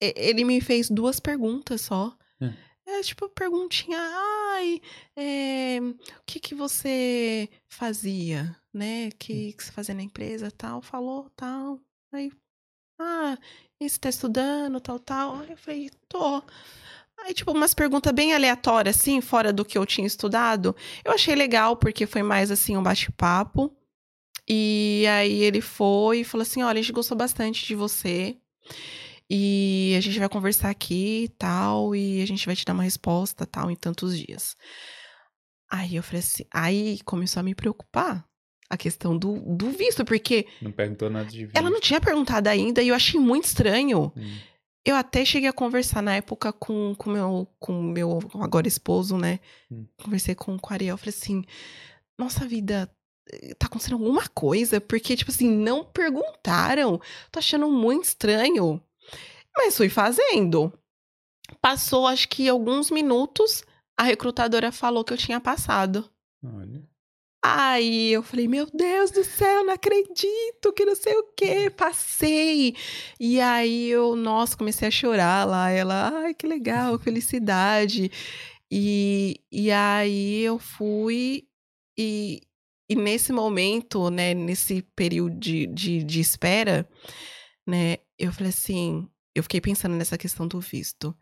ele me fez duas perguntas só. Hum. É tipo perguntinha, ai, é, o que que você fazia, né? Que, que você fazia na empresa, tal, falou, tal. Aí, ah, e você tá estudando, tal, tal. Aí eu falei, tô. Aí, tipo, umas perguntas bem aleatórias, assim, fora do que eu tinha estudado. Eu achei legal, porque foi mais, assim, um bate-papo. E aí ele foi e falou assim: olha, a gente gostou bastante de você. E a gente vai conversar aqui e tal, e a gente vai te dar uma resposta tal em tantos dias. Aí eu falei assim, aí começou a me preocupar a questão do, do visto, porque Não perguntou nada de visto. ela não tinha perguntado ainda e eu achei muito estranho. Hum. Eu até cheguei a conversar na época com o com meu, com meu agora esposo, né? Hum. Conversei com, o Ariel, falei assim, nossa vida, eh, tá acontecendo alguma coisa? Porque, tipo assim, não perguntaram. Tô achando muito estranho. Mas fui fazendo. Passou, acho que alguns minutos, a recrutadora falou que eu tinha passado. Olha. Aí eu falei, meu Deus do céu, não acredito, que não sei o que, passei. E aí eu, nossa, comecei a chorar lá. Ela, ai, que legal, felicidade. E, e aí eu fui e, e nesse momento, né, nesse período de, de, de espera, né, eu falei assim, eu fiquei pensando nessa questão do visto.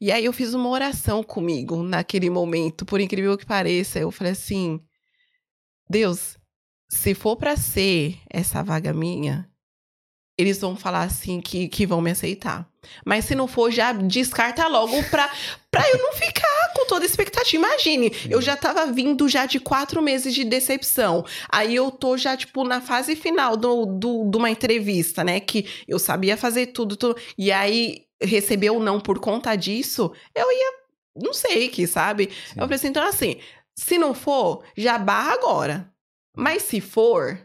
E aí eu fiz uma oração comigo naquele momento, por incrível que pareça. Eu falei assim, Deus, se for pra ser essa vaga minha, eles vão falar assim que, que vão me aceitar. Mas se não for, já descarta logo pra, pra eu não ficar com toda a expectativa. Imagine, eu já tava vindo já de quatro meses de decepção. Aí eu tô já, tipo, na fase final do, do, de uma entrevista, né? Que eu sabia fazer tudo, tudo. E aí, receber ou não por conta disso, eu ia. Não sei que, sabe? Sim. Eu falei assim, então assim, se não for, já barra agora. Mas se for,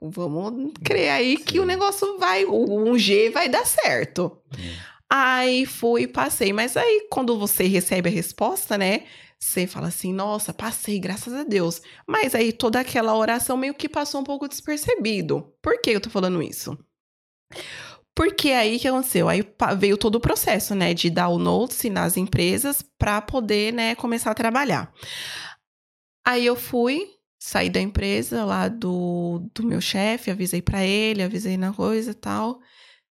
vamos crer aí que Sim. o negócio vai, o 1G vai dar certo. Hum. Aí fui passei. Mas aí, quando você recebe a resposta, né? Você fala assim, nossa, passei, graças a Deus. Mas aí toda aquela oração meio que passou um pouco despercebido. Por que eu tô falando isso? Porque aí que aconteceu? Aí veio todo o processo, né, de notice nas empresas para poder, né, começar a trabalhar. Aí eu fui, saí da empresa lá do, do meu chefe, avisei para ele, avisei na coisa e tal.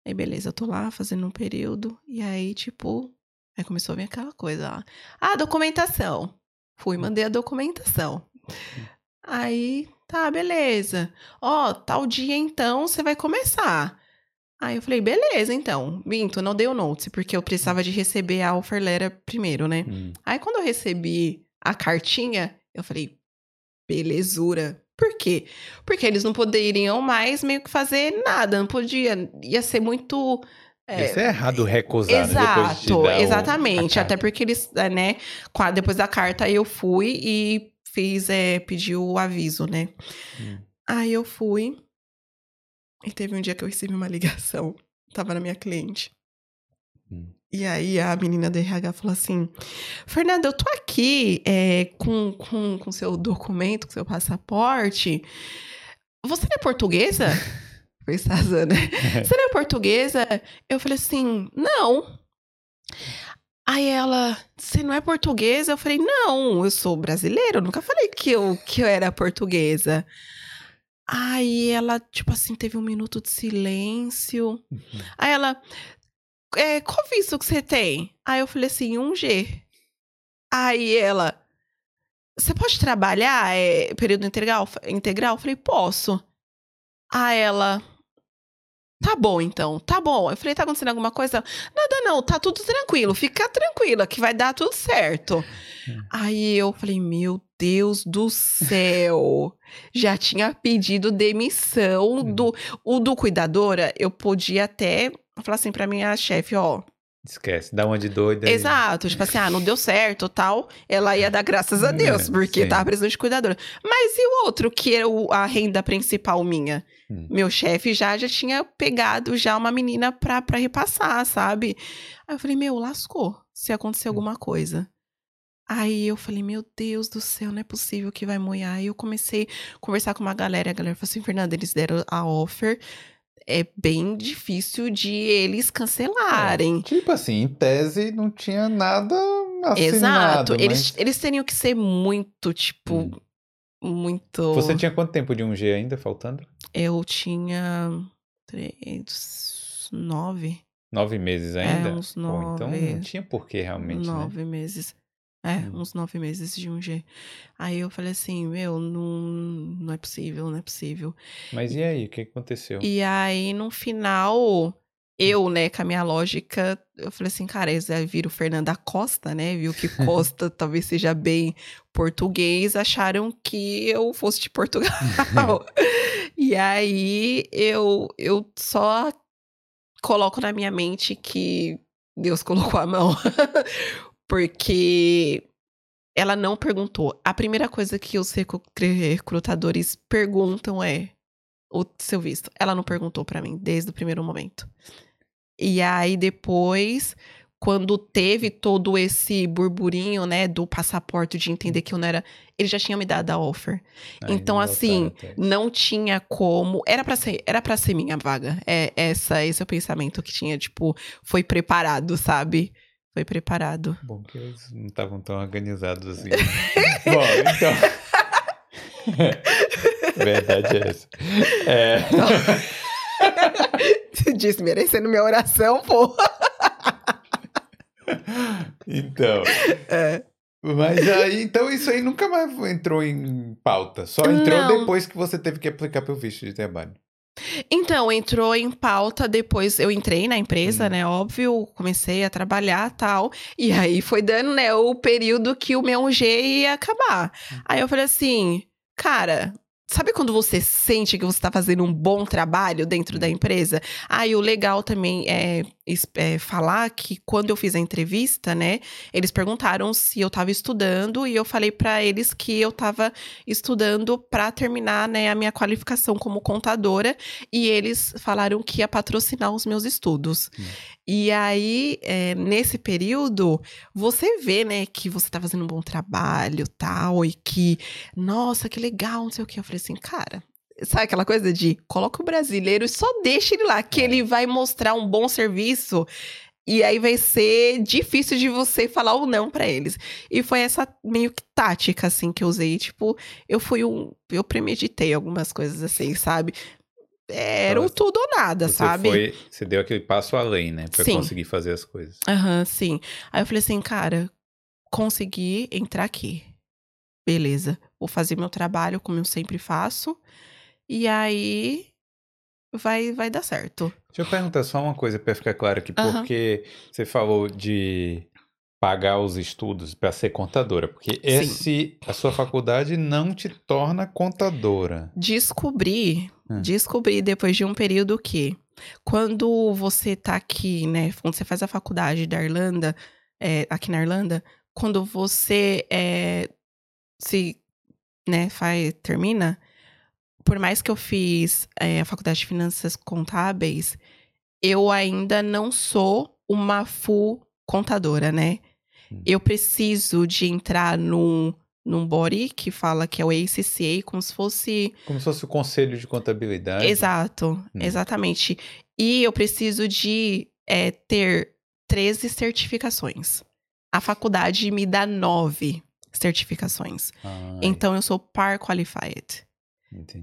Aí beleza, eu tô lá fazendo um período e aí tipo, aí começou a vir aquela coisa lá. Ah, documentação. Fui, mandei a documentação. Aí, tá, beleza. Ó, tal dia então você vai começar. Aí eu falei, beleza, então. Minto, não dei o note, porque eu precisava de receber a offer letter primeiro, né? Hum. Aí quando eu recebi a cartinha, eu falei, belezura. Por quê? Porque eles não poderiam mais meio que fazer nada, não podia. Ia ser muito. é, Isso é errado recusar, né? De Exato, o- exatamente. a Até porque eles, é, né, depois da carta eu fui e fiz, é, pedi o aviso, né? Hum. Aí eu fui e teve um dia que eu recebi uma ligação, tava na minha cliente. Hum. E aí a menina do RH falou assim: Fernanda, eu tô aqui é, com, com, com seu documento, com seu passaporte. Você não é portuguesa? Foi Sazana. Você não é portuguesa? Eu falei assim: não. Aí ela, você não é portuguesa? Eu falei, não, eu sou brasileira, eu nunca falei que eu, que eu era portuguesa. Aí ela, tipo assim, teve um minuto de silêncio. Aí ela, é, qual visto que você tem? Aí eu falei assim, um G. Aí ela, você pode trabalhar é, período integral? Integral? Eu falei, posso. Aí ela, Tá bom, então, tá bom. Eu falei, tá acontecendo alguma coisa? Nada não, tá tudo tranquilo, fica tranquila que vai dar tudo certo. Aí eu falei, meu Deus do céu. Já tinha pedido demissão do o do cuidadora, eu podia até falar assim pra minha chefe, ó, Esquece, dá uma de doida. Exato, tipo assim, ah, não deu certo tal. Ela ia dar graças a Deus, É, porque sim. tava precisando de cuidadora. Mas e o outro, que era o- a renda principal minha? Hum. Meu chefe já, já tinha pegado já uma menina pra, pra repassar, sabe? Aí eu falei, meu, lascou se acontecer Hum. alguma coisa. Aí eu falei, meu Deus do céu, não é possível que vai moiar. Aí eu comecei a conversar com uma galera, e a galera falou assim, Fernanda, eles deram a offer. É bem difícil de eles cancelarem. Tipo assim, em tese não tinha nada assinado. Exato. mas Eles, eles teriam que ser muito, tipo, Hum. muito. Você tinha quanto tempo de 1G ainda faltando? Eu tinha. Três. Nove. Nove meses ainda? É, uns Pô, então nove- não tinha porquê realmente, né? nove meses. É, Hum. uns nove meses de um G. Aí eu falei assim, meu, não, não é possível, não é possível. Mas e aí, o que aconteceu? E aí, no final, eu, né, com a minha lógica, eu falei assim, cara, eles viram Fernanda Costa, né? Viu que Costa talvez seja bem português, acharam que eu fosse de Portugal. e aí, eu, eu só coloco na minha mente que Deus colocou a mão. Porque ela não perguntou. A primeira coisa que os recru- recrutadores perguntam é o seu visto. Ela não perguntou pra mim desde o primeiro momento. E aí depois, quando teve todo esse burburinho, né, do passaporte de entender que eu não era, ele já tinha me dado a offer. Então, assim, atrás. Não tinha como, era pra ser, era para ser minha vaga. É essa, esse é o pensamento que tinha, tipo, foi preparado, sabe? Foi preparado. Bom, que eles não estavam tão organizados assim. Bom, então. Verdade é essa. É... Desmerecendo minha oração, pô. Então. É. Mas aí, então isso aí nunca mais entrou em pauta. Só entrou Não. depois que você teve que aplicar pelo visto de trabalho. Então, entrou em pauta depois. Eu entrei na empresa, Hum. né? Óbvio, comecei a trabalhar tal. E aí foi dando, né, o período que o meu G ia acabar. Hum. Aí eu falei assim, cara. Sabe quando você sente que você tá fazendo um bom trabalho dentro da empresa? Ah, e o legal também é, é falar que quando eu fiz a entrevista, né, eles perguntaram se eu tava estudando e eu falei pra eles que eu tava estudando pra terminar, né, a minha qualificação como contadora e eles falaram que ia patrocinar os meus estudos. Hum. E aí, é, nesse período, você vê, né, que você tá fazendo um bom trabalho, tal, e que, nossa, que legal, não sei o que. Eu falei assim, cara, sabe aquela coisa de coloca o brasileiro e só deixa ele lá, que É. ele vai mostrar um bom serviço. E aí vai ser difícil de você falar ou não pra eles. E foi essa meio que tática, assim, que eu usei. Tipo, eu fui um. Eu premeditei algumas coisas assim, sabe? Era o tudo ou nada, Você sabe? foi, você deu aquele passo além, né? Pra Sim. conseguir fazer as coisas. Aham, sim. Aí eu falei assim, cara, consegui entrar aqui. Beleza. Vou fazer meu trabalho como eu sempre faço. E aí vai, vai dar certo. Deixa eu perguntar só uma coisa pra ficar claro aqui, Aham. porque você falou de pagar os estudos pra ser contadora, porque esse a sua faculdade não te torna contadora. Descobri, Hum. descobri depois de um período que quando você tá aqui, né, quando você faz a faculdade da Irlanda, é, aqui na Irlanda, quando você é, se, né, faz, termina, por mais que eu fiz é, a faculdade de finanças contábeis, eu ainda não sou uma full contadora, né? Hum. Eu preciso de entrar num, num body que fala que é o ACCA, como se fosse Como se fosse o conselho de contabilidade. Exato, Hum. exatamente. E eu preciso de é, ter 13 certificações. A faculdade me dá nove certificações. Então eu sou par qualified.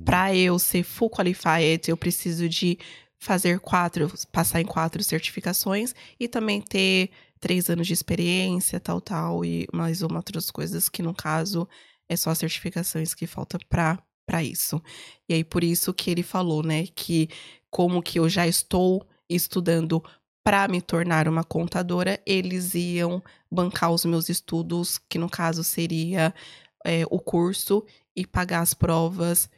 Para eu ser full qualified, eu preciso de fazer quatro, passar em quatro certificações e também ter três anos de experiência, tal, tal, e mais uma outras coisas que no caso é só as certificações que falta para para isso. E aí por isso que ele falou, né, que como que eu já estou estudando para me tornar uma contadora, eles iam bancar os meus estudos, que no caso seria é, o curso e pagar as provas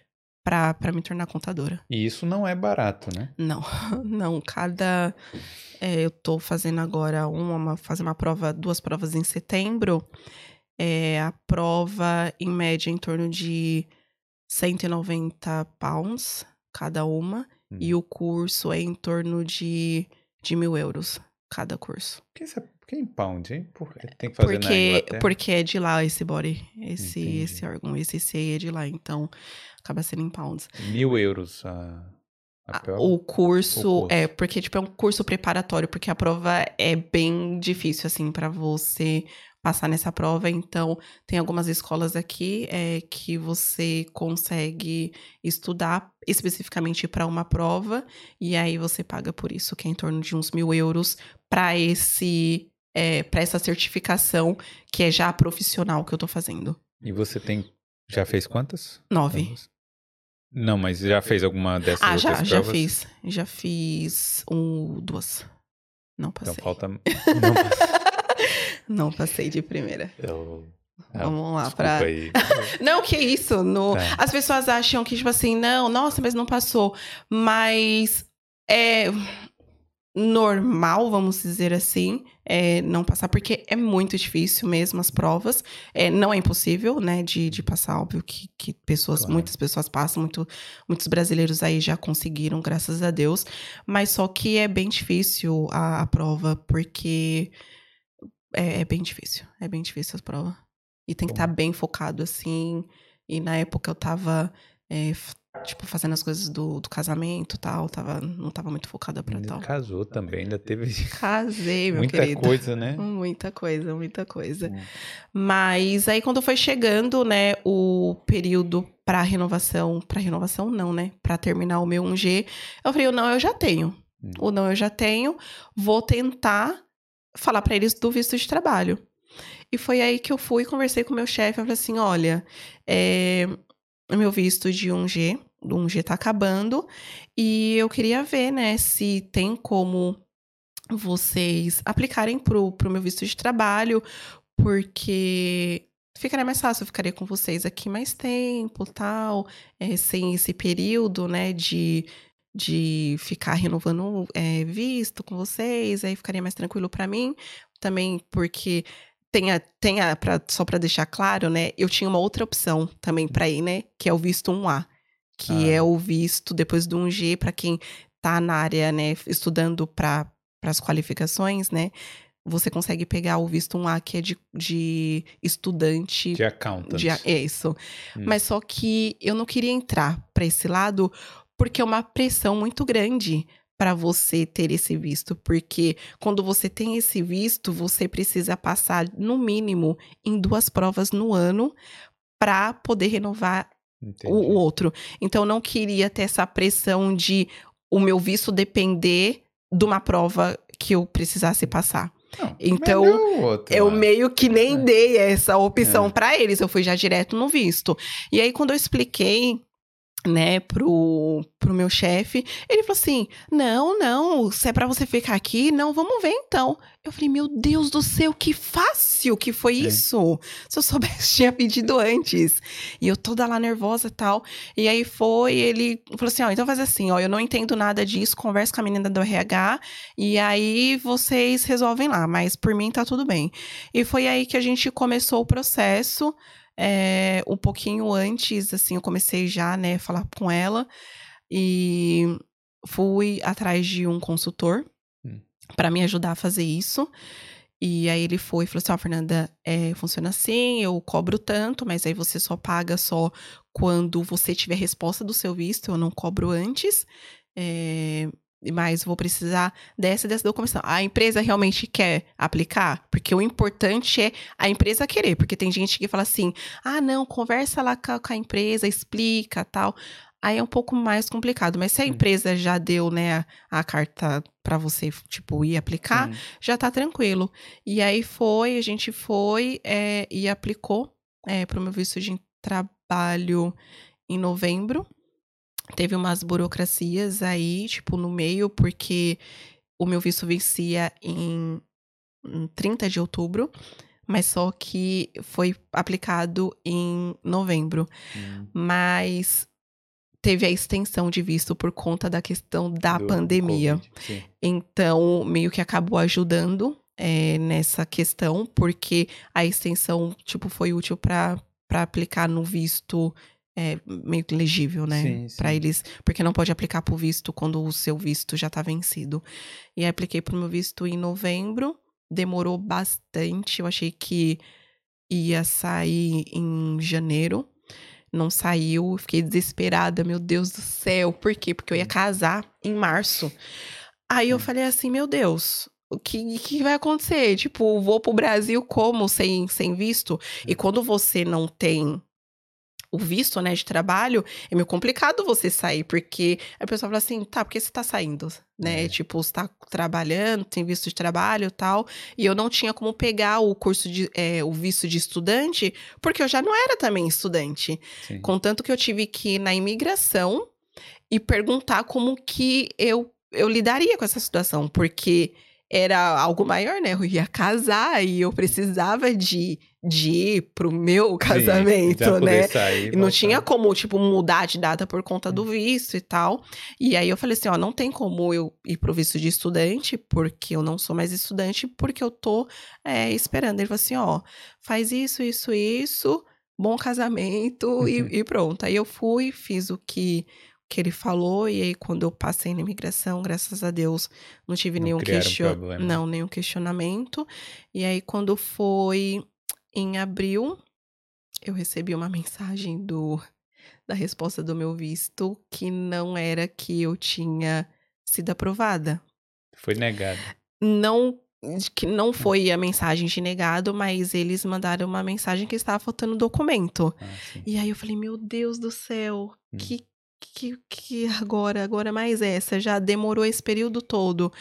para me tornar contadora. E isso não é barato, né? Não, não. Cada. É, eu tô fazendo agora uma, uma, fazer uma prova, duas provas em setembro. É, a prova, em média, em torno de 190 pounds cada uma. Hum. E o curso é em torno de, de mil euros cada curso. Por que, isso é, por que em pound, hein? Por, tem que fazer porque, porque é de lá esse body, esse, esse órgão, esse C é de lá. Então, acaba sendo em pounds. Mil euros a. O curso, o curso, é, porque tipo é um curso preparatório, porque a prova é bem difícil assim para você passar nessa prova. Então, tem algumas escolas aqui é, que você consegue estudar especificamente para uma prova, e aí você paga por isso, que é em torno de uns mil euros para esse. É, para essa certificação que é já profissional que eu tô fazendo. E você tem. Já fez quantas? Nove. Não, mas já fez alguma dessas ah, já, provas? já fiz. Já fiz um, duas. Não então passei. Então falta. Não passei. Não passei de primeira. Eu... Ah, Vamos lá. Aí. não, que isso. No... Tá. As pessoas acham que, tipo assim, não, nossa, mas não passou. Mas é normal, vamos dizer assim, é, não passar, porque é muito difícil mesmo as provas. É, não é impossível, né, de, de passar, óbvio que, que pessoas, claro. muitas pessoas passam, muito, muitos brasileiros aí já conseguiram, graças a Deus. Mas só que é bem difícil a, a prova, porque é, é, bem difícil. É bem difícil a prova. E tem que estar tá bem focado, assim. E na época eu tava, é, tipo, fazendo as coisas do, do casamento e tal. Tava, não tava muito focada pra tal. Casou também, ainda teve. Casei, meu muita querido. Muita coisa, né? Muita coisa, muita coisa. Hum. Mas aí quando foi chegando, né, o período para renovação, para renovação não, né, para terminar o meu 1G, eu falei, não, eu já tenho. Hum. O não eu já tenho, vou tentar falar para eles do visto de trabalho. E foi aí que eu fui, conversei com o meu chefe, eu falei assim, olha, é, meu visto de 1G, do 1G tá acabando, e eu queria ver, né, se tem como vocês aplicarem pro, pro meu visto de trabalho, porque ficaria mais fácil, eu ficaria com vocês aqui mais tempo, tal, é, sem esse período, né, de de ficar renovando é, visto com vocês, aí ficaria mais tranquilo para mim. Também porque tenha, tenha pra, só para deixar claro, né? Eu tinha uma outra opção também para ir, né? Que é o visto 1A, que ah. é o visto depois do 1G para quem tá na área, né, estudando para as qualificações, né? Você consegue pegar o visto 1A que é de, de estudante. De accountant. De, é isso. Hum. Mas só que eu não queria entrar para esse lado porque é uma pressão muito grande para você ter esse visto, porque quando você tem esse visto, você precisa passar no mínimo em duas provas no ano para poder renovar o, o, outro. Então, eu não queria ter essa pressão de o meu visto depender de uma prova que eu precisasse passar. Não, então, outro, eu meio que nem é. dei essa opção é. para eles, eu fui já direto no visto. E aí, quando eu expliquei né, pro, pro meu chefe. Ele falou assim: não, não, se é pra você ficar aqui, não, vamos ver então. Eu falei, meu Deus do céu, que fácil que foi é. isso. Se eu soubesse, tinha pedido antes. E eu toda lá nervosa e tal. E aí foi, ele falou assim: ó, então faz assim, ó, eu não entendo nada disso, conversa com a menina do RH, e aí vocês resolvem lá, mas por mim tá tudo bem. E foi aí que a gente começou o processo. É, um pouquinho antes, assim, eu comecei já, né, falar com ela e fui atrás de um consultor hum. para me ajudar a fazer isso. E aí ele foi e falou assim: Ó, oh, Fernanda, é, funciona assim, eu cobro tanto, mas aí você só paga só quando você tiver resposta do seu visto, eu não cobro antes. É, mas vou precisar dessa dessa documentação. A empresa realmente quer aplicar? Porque o importante é a empresa querer, porque tem gente que fala assim: "Ah, não, conversa lá com a, empresa, explica, tal". Aí é um pouco mais complicado, mas se a empresa já deu, né, a, carta para você, tipo, ir aplicar, Sim. já tá tranquilo. E aí foi, a gente foi é, e aplicou é, para o meu visto de trabalho em novembro. Teve umas burocracias aí, tipo, no meio, porque o meu visto vencia em, em 30 de outubro, mas só que foi aplicado em novembro. Hum, Mas teve a extensão de visto por conta da questão da do- pandemia. Covid. Então, meio que acabou ajudando é, nessa questão, porque a extensão, tipo, foi útil para aplicar no visto é, meio que legível, né? Para eles, porque não pode aplicar pro visto quando o seu visto já tá vencido. E aí apliquei pro meu visto em novembro, demorou bastante, eu achei que ia sair em janeiro. Não saiu, fiquei desesperada, meu Deus do céu. Por quê? Porque eu ia casar em março. Aí eu Hum. falei assim, meu Deus, o que, que vai acontecer? Tipo, vou pro Brasil como sem, sem visto? E quando você não tem o visto, né, de trabalho, é meio complicado você sair, porque a pessoa fala assim, tá, por que você tá saindo? Né? É. Tipo, você tá trabalhando, tem visto de trabalho e tal. E eu não tinha como pegar o curso de, é, o visto de estudante, porque eu já não era também estudante. sim. Contanto que eu tive que ir na imigração e perguntar como que eu, eu lidaria com essa situação, porque era algo maior, né? Eu ia casar e eu precisava de, de ir pro meu Sim, casamento, pra poder né? sair e não voltar. tinha como, tipo, mudar de data por conta do visto e tal. E aí eu falei assim, ó, não tem como eu ir pro visto de estudante, porque eu não sou mais estudante, porque eu tô é, esperando. Ele falou assim, ó, faz isso, isso, isso, bom casamento e, e pronto. Aí eu fui, fiz o que, que ele falou, e aí quando eu passei na imigração, graças a Deus, não tive Não nenhum problema. Não, nenhum questionamento. E aí quando foi em abril, eu recebi uma mensagem do da resposta do meu visto que não era que eu tinha sido aprovada. Foi negado. Não que não foi a mensagem de negado, mas eles mandaram uma mensagem que estava faltando documento. Ah. E aí eu falei, meu Deus do céu, Hum. que que que agora, agora mais essa, já demorou esse período todo.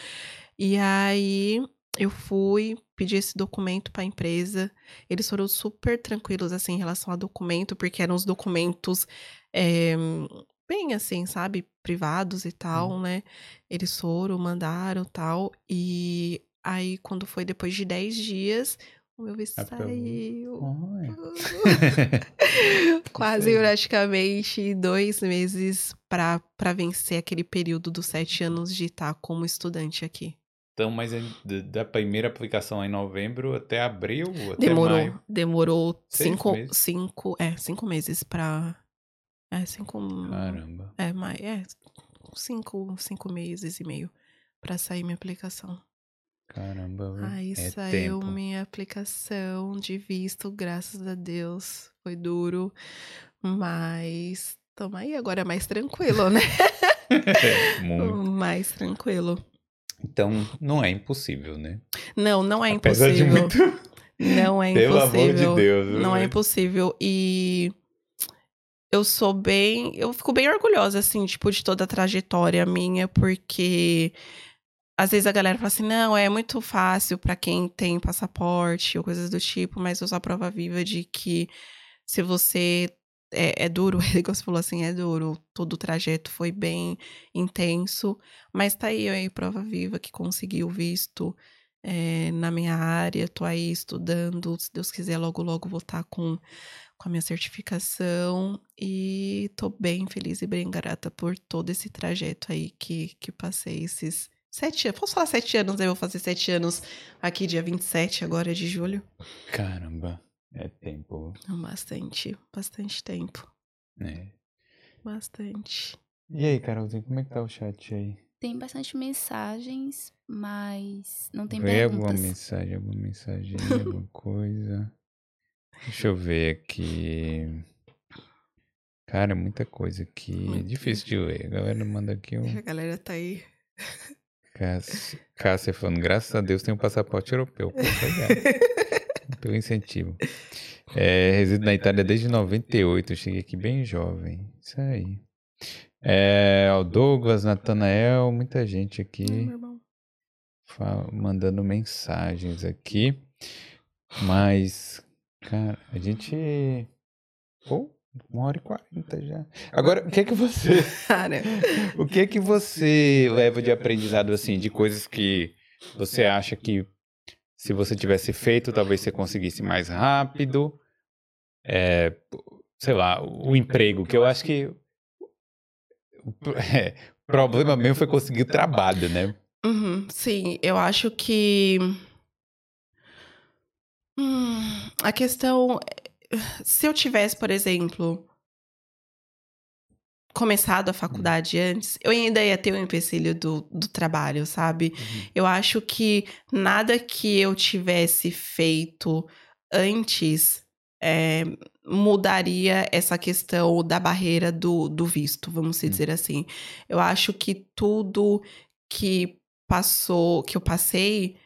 E aí eu fui pedir esse documento para a empresa. Eles foram super tranquilos assim em relação a documento, porque eram os documentos é, bem assim, sabe, privados e tal, né? Eles foram, mandaram tal. E aí, quando foi depois de 10 dias, o meu visto saiu. Quase praticamente dois meses para vencer aquele período dos sete anos de estar como estudante aqui. Então, mas aí, da- primeira aplicação em novembro até abril, até Demorou, maio. demorou cinco, meses? cinco, é, cinco meses pra. É, cinco. Caramba. É, mais, é, cinco, cinco meses e meio pra sair minha aplicação. Caramba, viu? Aí é saiu tempo. minha aplicação de visto, graças a Deus. Foi duro, mas tamo aí agora é mais tranquilo, né? Muito. mais tranquilo. Então, não é impossível, né? Não, não é Apesar de impossível. muito. Não é Pelo amor impossível. de Deus. Não é impossível. E eu sou bem. Eu fico bem orgulhosa, assim, tipo, de toda a trajetória minha, porque às vezes a galera fala assim: não, é muito fácil pra quem tem passaporte ou coisas do tipo, mas eu sou a prova viva de que se você. É, é duro, igual você falou assim, é duro. Todo o trajeto foi bem intenso, mas tá aí, aí, prova viva que conseguiu visto é, na minha área, tô aí estudando, se Deus quiser, logo, logo vou estar com, com a minha certificação e tô bem feliz e bem grata por todo esse trajeto aí que, que passei esses sete anos. Posso falar sete anos? Eu vou fazer sete anos aqui, dia 27 agora de julho. Caramba. É tempo, Bastante, bastante tempo. né? Bastante. E aí, Carolzinha, como é que tá o chat aí? Tem bastante mensagens, mas não tem Vê alguma perguntas. mensagem, alguma mensagem, alguma coisa. Deixa eu ver aqui. Cara, muita coisa aqui. É Muito. difícil de ler. A galera manda aqui um. A galera tá aí. Cássia, Cássia falando, graças a Deus tem um passaporte europeu. Pô. Pelo incentivo. É, resido na Itália desde 98. Cheguei aqui bem jovem. Isso aí. É, o Douglas, Natanael, muita gente aqui mandando mensagens aqui. Mas, cara, a gente. Pô, Uma hora e quarenta já. Agora, o que é que você. Cara, O que é que você leva de aprendizado, assim, de coisas que você acha que se você tivesse feito, talvez você conseguisse mais rápido? É, sei lá, o emprego, que eu acho que. É, o problema mesmo foi conseguir trabalho, né? Uhum, sim, eu acho que. Hum, a questão. Se eu tivesse, por exemplo, começado a faculdade antes, eu ainda ia ter o empecilho do, do trabalho, sabe? Eu acho que nada que eu tivesse feito antes é, mudaria essa questão da barreira do, do visto, vamos se Hum. dizer assim. Eu acho que tudo que passou, que eu passei,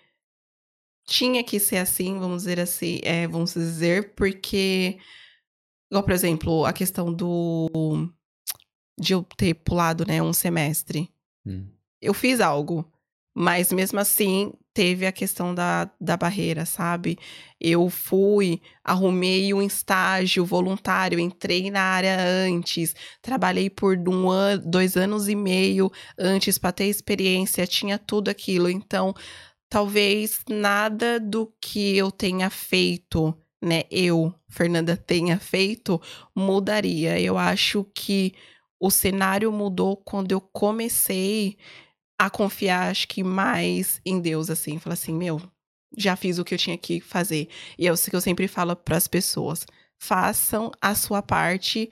tinha que ser assim, vamos dizer assim, é, vamos dizer, porque, igual, por exemplo, a questão do de eu ter pulado, né, um semestre Hum. eu fiz algo, mas mesmo assim teve a questão da, da barreira, sabe? Eu fui, arrumei um estágio voluntário, entrei na área antes, trabalhei por um ano, dois anos e meio antes para ter experiência, tinha tudo aquilo. Então, talvez nada do que eu tenha feito, né? Eu, Fernanda, tenha feito, mudaria. Eu acho que o cenário mudou quando eu comecei a confiar, acho que mais em Deus, assim. Falar assim, meu, já fiz o que eu tinha que fazer. E é isso que eu sempre falo para as pessoas. Façam a sua parte,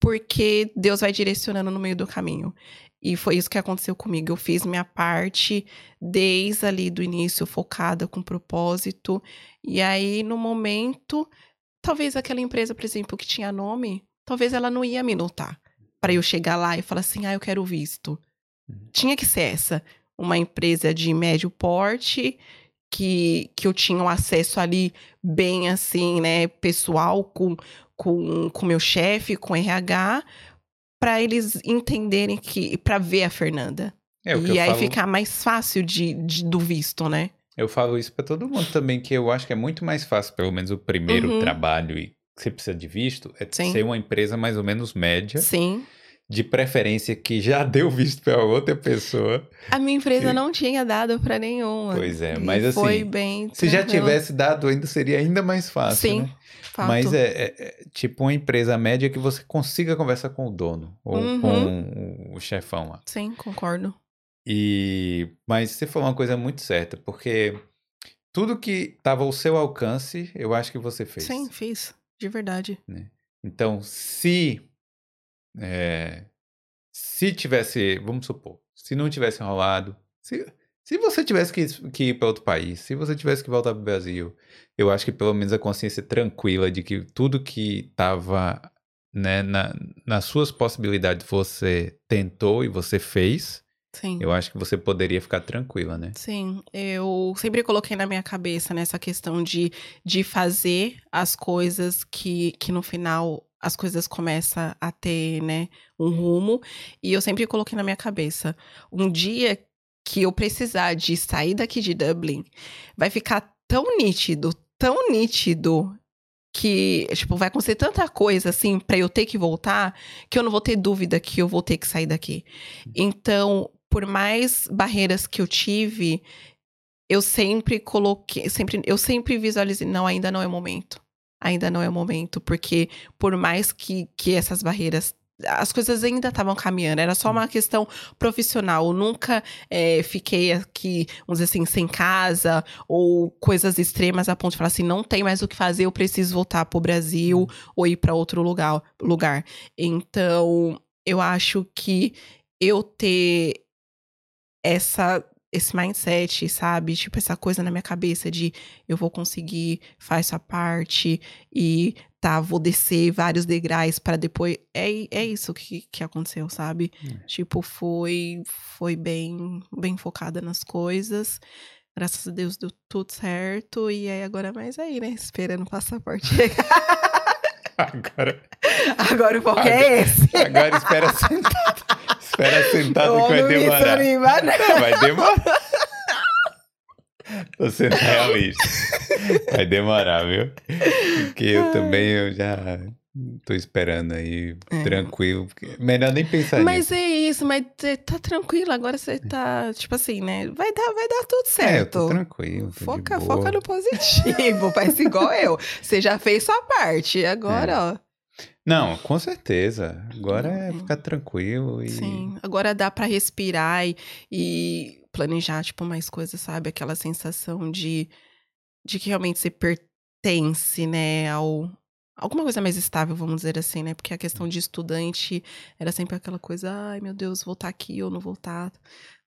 porque Deus vai direcionando no meio do caminho. E foi isso que aconteceu comigo. Eu fiz minha parte desde ali do início, focada com propósito. E aí, no momento, talvez aquela empresa, por exemplo, que tinha nome, talvez ela não ia me notar para eu chegar lá e falar assim: ah, eu quero visto. Uhum. Tinha que ser essa. Uma empresa de médio porte, que, que eu tinha um acesso ali bem assim, né, pessoal, com com com meu chefe, com RH, para eles entenderem que. para ver a Fernanda. É o que e eu aí falo, ficar mais fácil de, de- do visto, né? eu falo isso pra todo mundo também, que eu acho que é muito mais fácil, pelo menos o primeiro Uhum. trabalho e que você precisa de visto, é Sim. ser uma empresa mais ou menos média, Sim. De preferência que já deu visto pra outra pessoa. A minha empresa não tinha dado para nenhuma. Pois é, mas Foi assim, bem. Se já tivesse dado, ainda seria ainda mais fácil, Sim, né? fato. Mas é, é- é tipo uma empresa média que você consiga conversar com o dono ou Uhum. com o chefão lá. Sim, concordo. E mas você falou uma coisa muito certa, porque tudo que estava ao seu alcance, eu acho que você fez. Sim, fiz. De verdade. Então, se é, se tivesse, vamos supor, se não tivesse rolado, se, se você tivesse que, que ir para outro país, se você tivesse que voltar para o Brasil, eu acho que pelo menos a consciência tranquila de que tudo que estava né, na, nas suas possibilidades você tentou e você fez, Sim. eu acho que você poderia ficar tranquila, né? Sim, eu sempre coloquei na minha cabeça nessa questão de, de fazer as coisas que, que no final as coisas começam a ter, né, um rumo. E eu sempre coloquei na minha cabeça, um dia que eu precisar de sair daqui de Dublin, vai ficar tão nítido, tão nítido que, tipo, vai acontecer tanta coisa assim pra eu ter que voltar, que eu não vou ter dúvida que eu vou ter que sair daqui. Então, por mais barreiras que eu tive, eu sempre coloquei, sempre, eu sempre visualizei, não, ainda não é o momento. Ainda não é o momento, porque por mais que, que essas barreiras as coisas ainda estavam caminhando, era só uma questão profissional. Eu nunca eh, fiquei aqui, vamos dizer assim, sem casa ou coisas extremas a ponto de falar assim: não tem mais o que fazer, eu preciso voltar para o Brasil ou ir para outro lugar, lugar. Então, eu acho que eu ter essa esse mindset, sabe? Tipo, essa coisa na minha cabeça de eu vou conseguir, faz sua parte e tá, vou descer vários degraus para depois. É, é isso que, que aconteceu, sabe? Hum. Tipo, foi foi bem bem focada nas coisas. Graças a Deus deu tudo certo. E aí agora mais aí, né? Esperando o passaporte chegar. Agora, Agora o foco é esse. agora espera sentado. Espera sentado que vai demorar. Vai demorar. Tô sendo realista. Vai demorar, viu? Porque eu também eu já, Tô esperando aí, É. tranquilo. Melhor nem pensar Mas nisso. é isso, mas tá tranquilo, agora você tá, tipo assim, né? Vai dar, vai dar tudo É, eu certo. tô tranquilo. tô Foca, foca no positivo, faz igual eu. Você já fez sua parte, agora, ó. Não, com certeza. Agora é ficar tranquilo e. Sim, agora dá pra respirar e, e planejar, tipo, mais coisas, sabe? Aquela sensação de, de que realmente você pertence, né, ao... Alguma coisa mais estável, vamos dizer assim, né? Porque a questão de estudante era sempre aquela coisa, ai meu Deus, voltar aqui ou não voltar.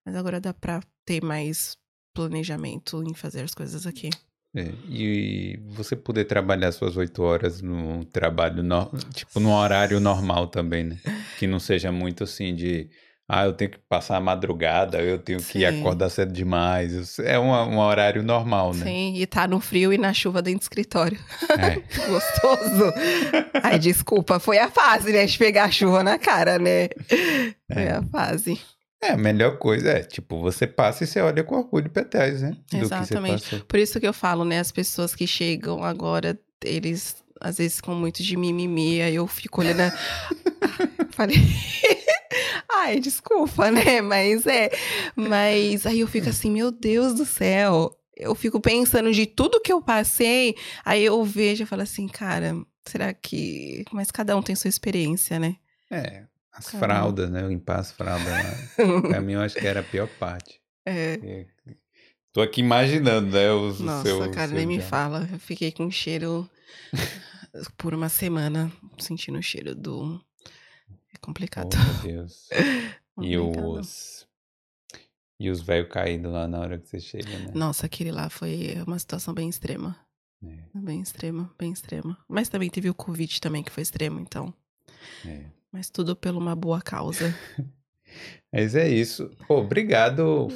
Mas agora dá pra ter mais planejamento em fazer as coisas aqui. É, e você poder trabalhar suas oito horas no trabalho, no- tipo, num horário normal também, né? Que não seja muito assim de, ah, eu tenho que passar a madrugada, eu tenho que Sim. acordar cedo demais. Isso É um, um horário normal, né? Sim, e tá no frio e na chuva dentro do escritório. É. Gostoso. Ai, desculpa, foi a fase, né? De pegar a chuva na cara, né? Foi É. a fase. É, a melhor coisa é, tipo, você passa e você olha com orgulho pra trás, né? Do Exatamente. que. Por isso que eu falo, né? As pessoas que chegam agora, eles às vezes com muito de mimimi, aí eu fico olhando. a- Falei. Ai, desculpa, né? Mas é. Mas aí eu fico assim, meu Deus do céu. Eu fico pensando de tudo que eu passei, aí eu vejo e falo assim, cara, será que. Mas cada um tem sua experiência, né? É, as Caramba. fraldas, né? Limpar as fraldas lá. pra mim, eu acho que era a pior parte. É. É. Tô aqui imaginando, né? O, Nossa, seu, cara, seu nem me dia. fala. Eu fiquei com cheiro por uma semana, sentindo o cheiro do. É complicado. Oh, meu Deus. E os. E os velhos caindo lá na hora que você chega, né? Nossa, aquele lá foi uma situação bem extrema. É, Bem extrema, bem extrema. Mas também teve o Covid também, que foi extremo, então. é. Mas tudo por uma boa causa. Mas é isso. Pô, obrigado,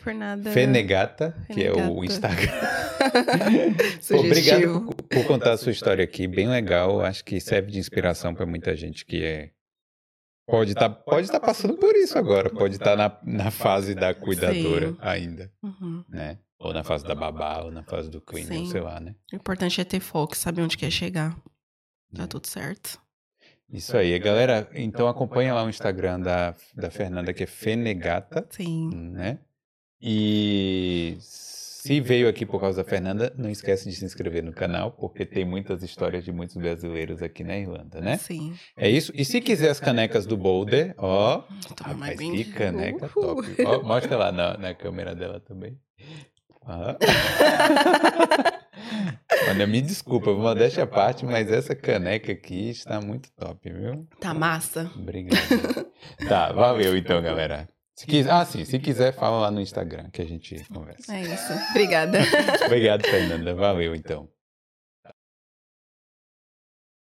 por nada. Fenegata, que é o Fenegata. Instagram. Pô, obrigado por, por contar a sua história aqui, bem legal. Acho que serve de inspiração para muita gente que é pode estar pode tá passando por isso agora, pode estar na, na fase da cuidadora Sim. ainda, Uhum. né? Ou na fase da babá, ou na fase do cleaner, Sim. sei lá, né? O importante é ter foco, saber onde quer chegar. Tá É. tudo certo. Isso aí, galera. Então acompanha lá o Instagram da, da Fernanda, que é Fenegata, Sim. né? E se veio aqui por causa da Fernanda, não esquece de se inscrever no canal, porque tem muitas histórias de muitos brasileiros aqui na Irlanda, né? Sim. É isso. E se quiser as canecas do Boulder, ó, Toma rapaz, que caneca Uhul. top. Ó, mostra lá na, na câmera dela também. Ó. Olha, me desculpa, modéstia à parte, mas essa caneca aqui está muito top, viu? Tá massa. Obrigado. tá, valeu então, galera. Se quiser, ah, sim, se quiser, fala lá no Instagram que a gente conversa. É isso. Obrigada. Obrigado, Fernanda. Valeu então.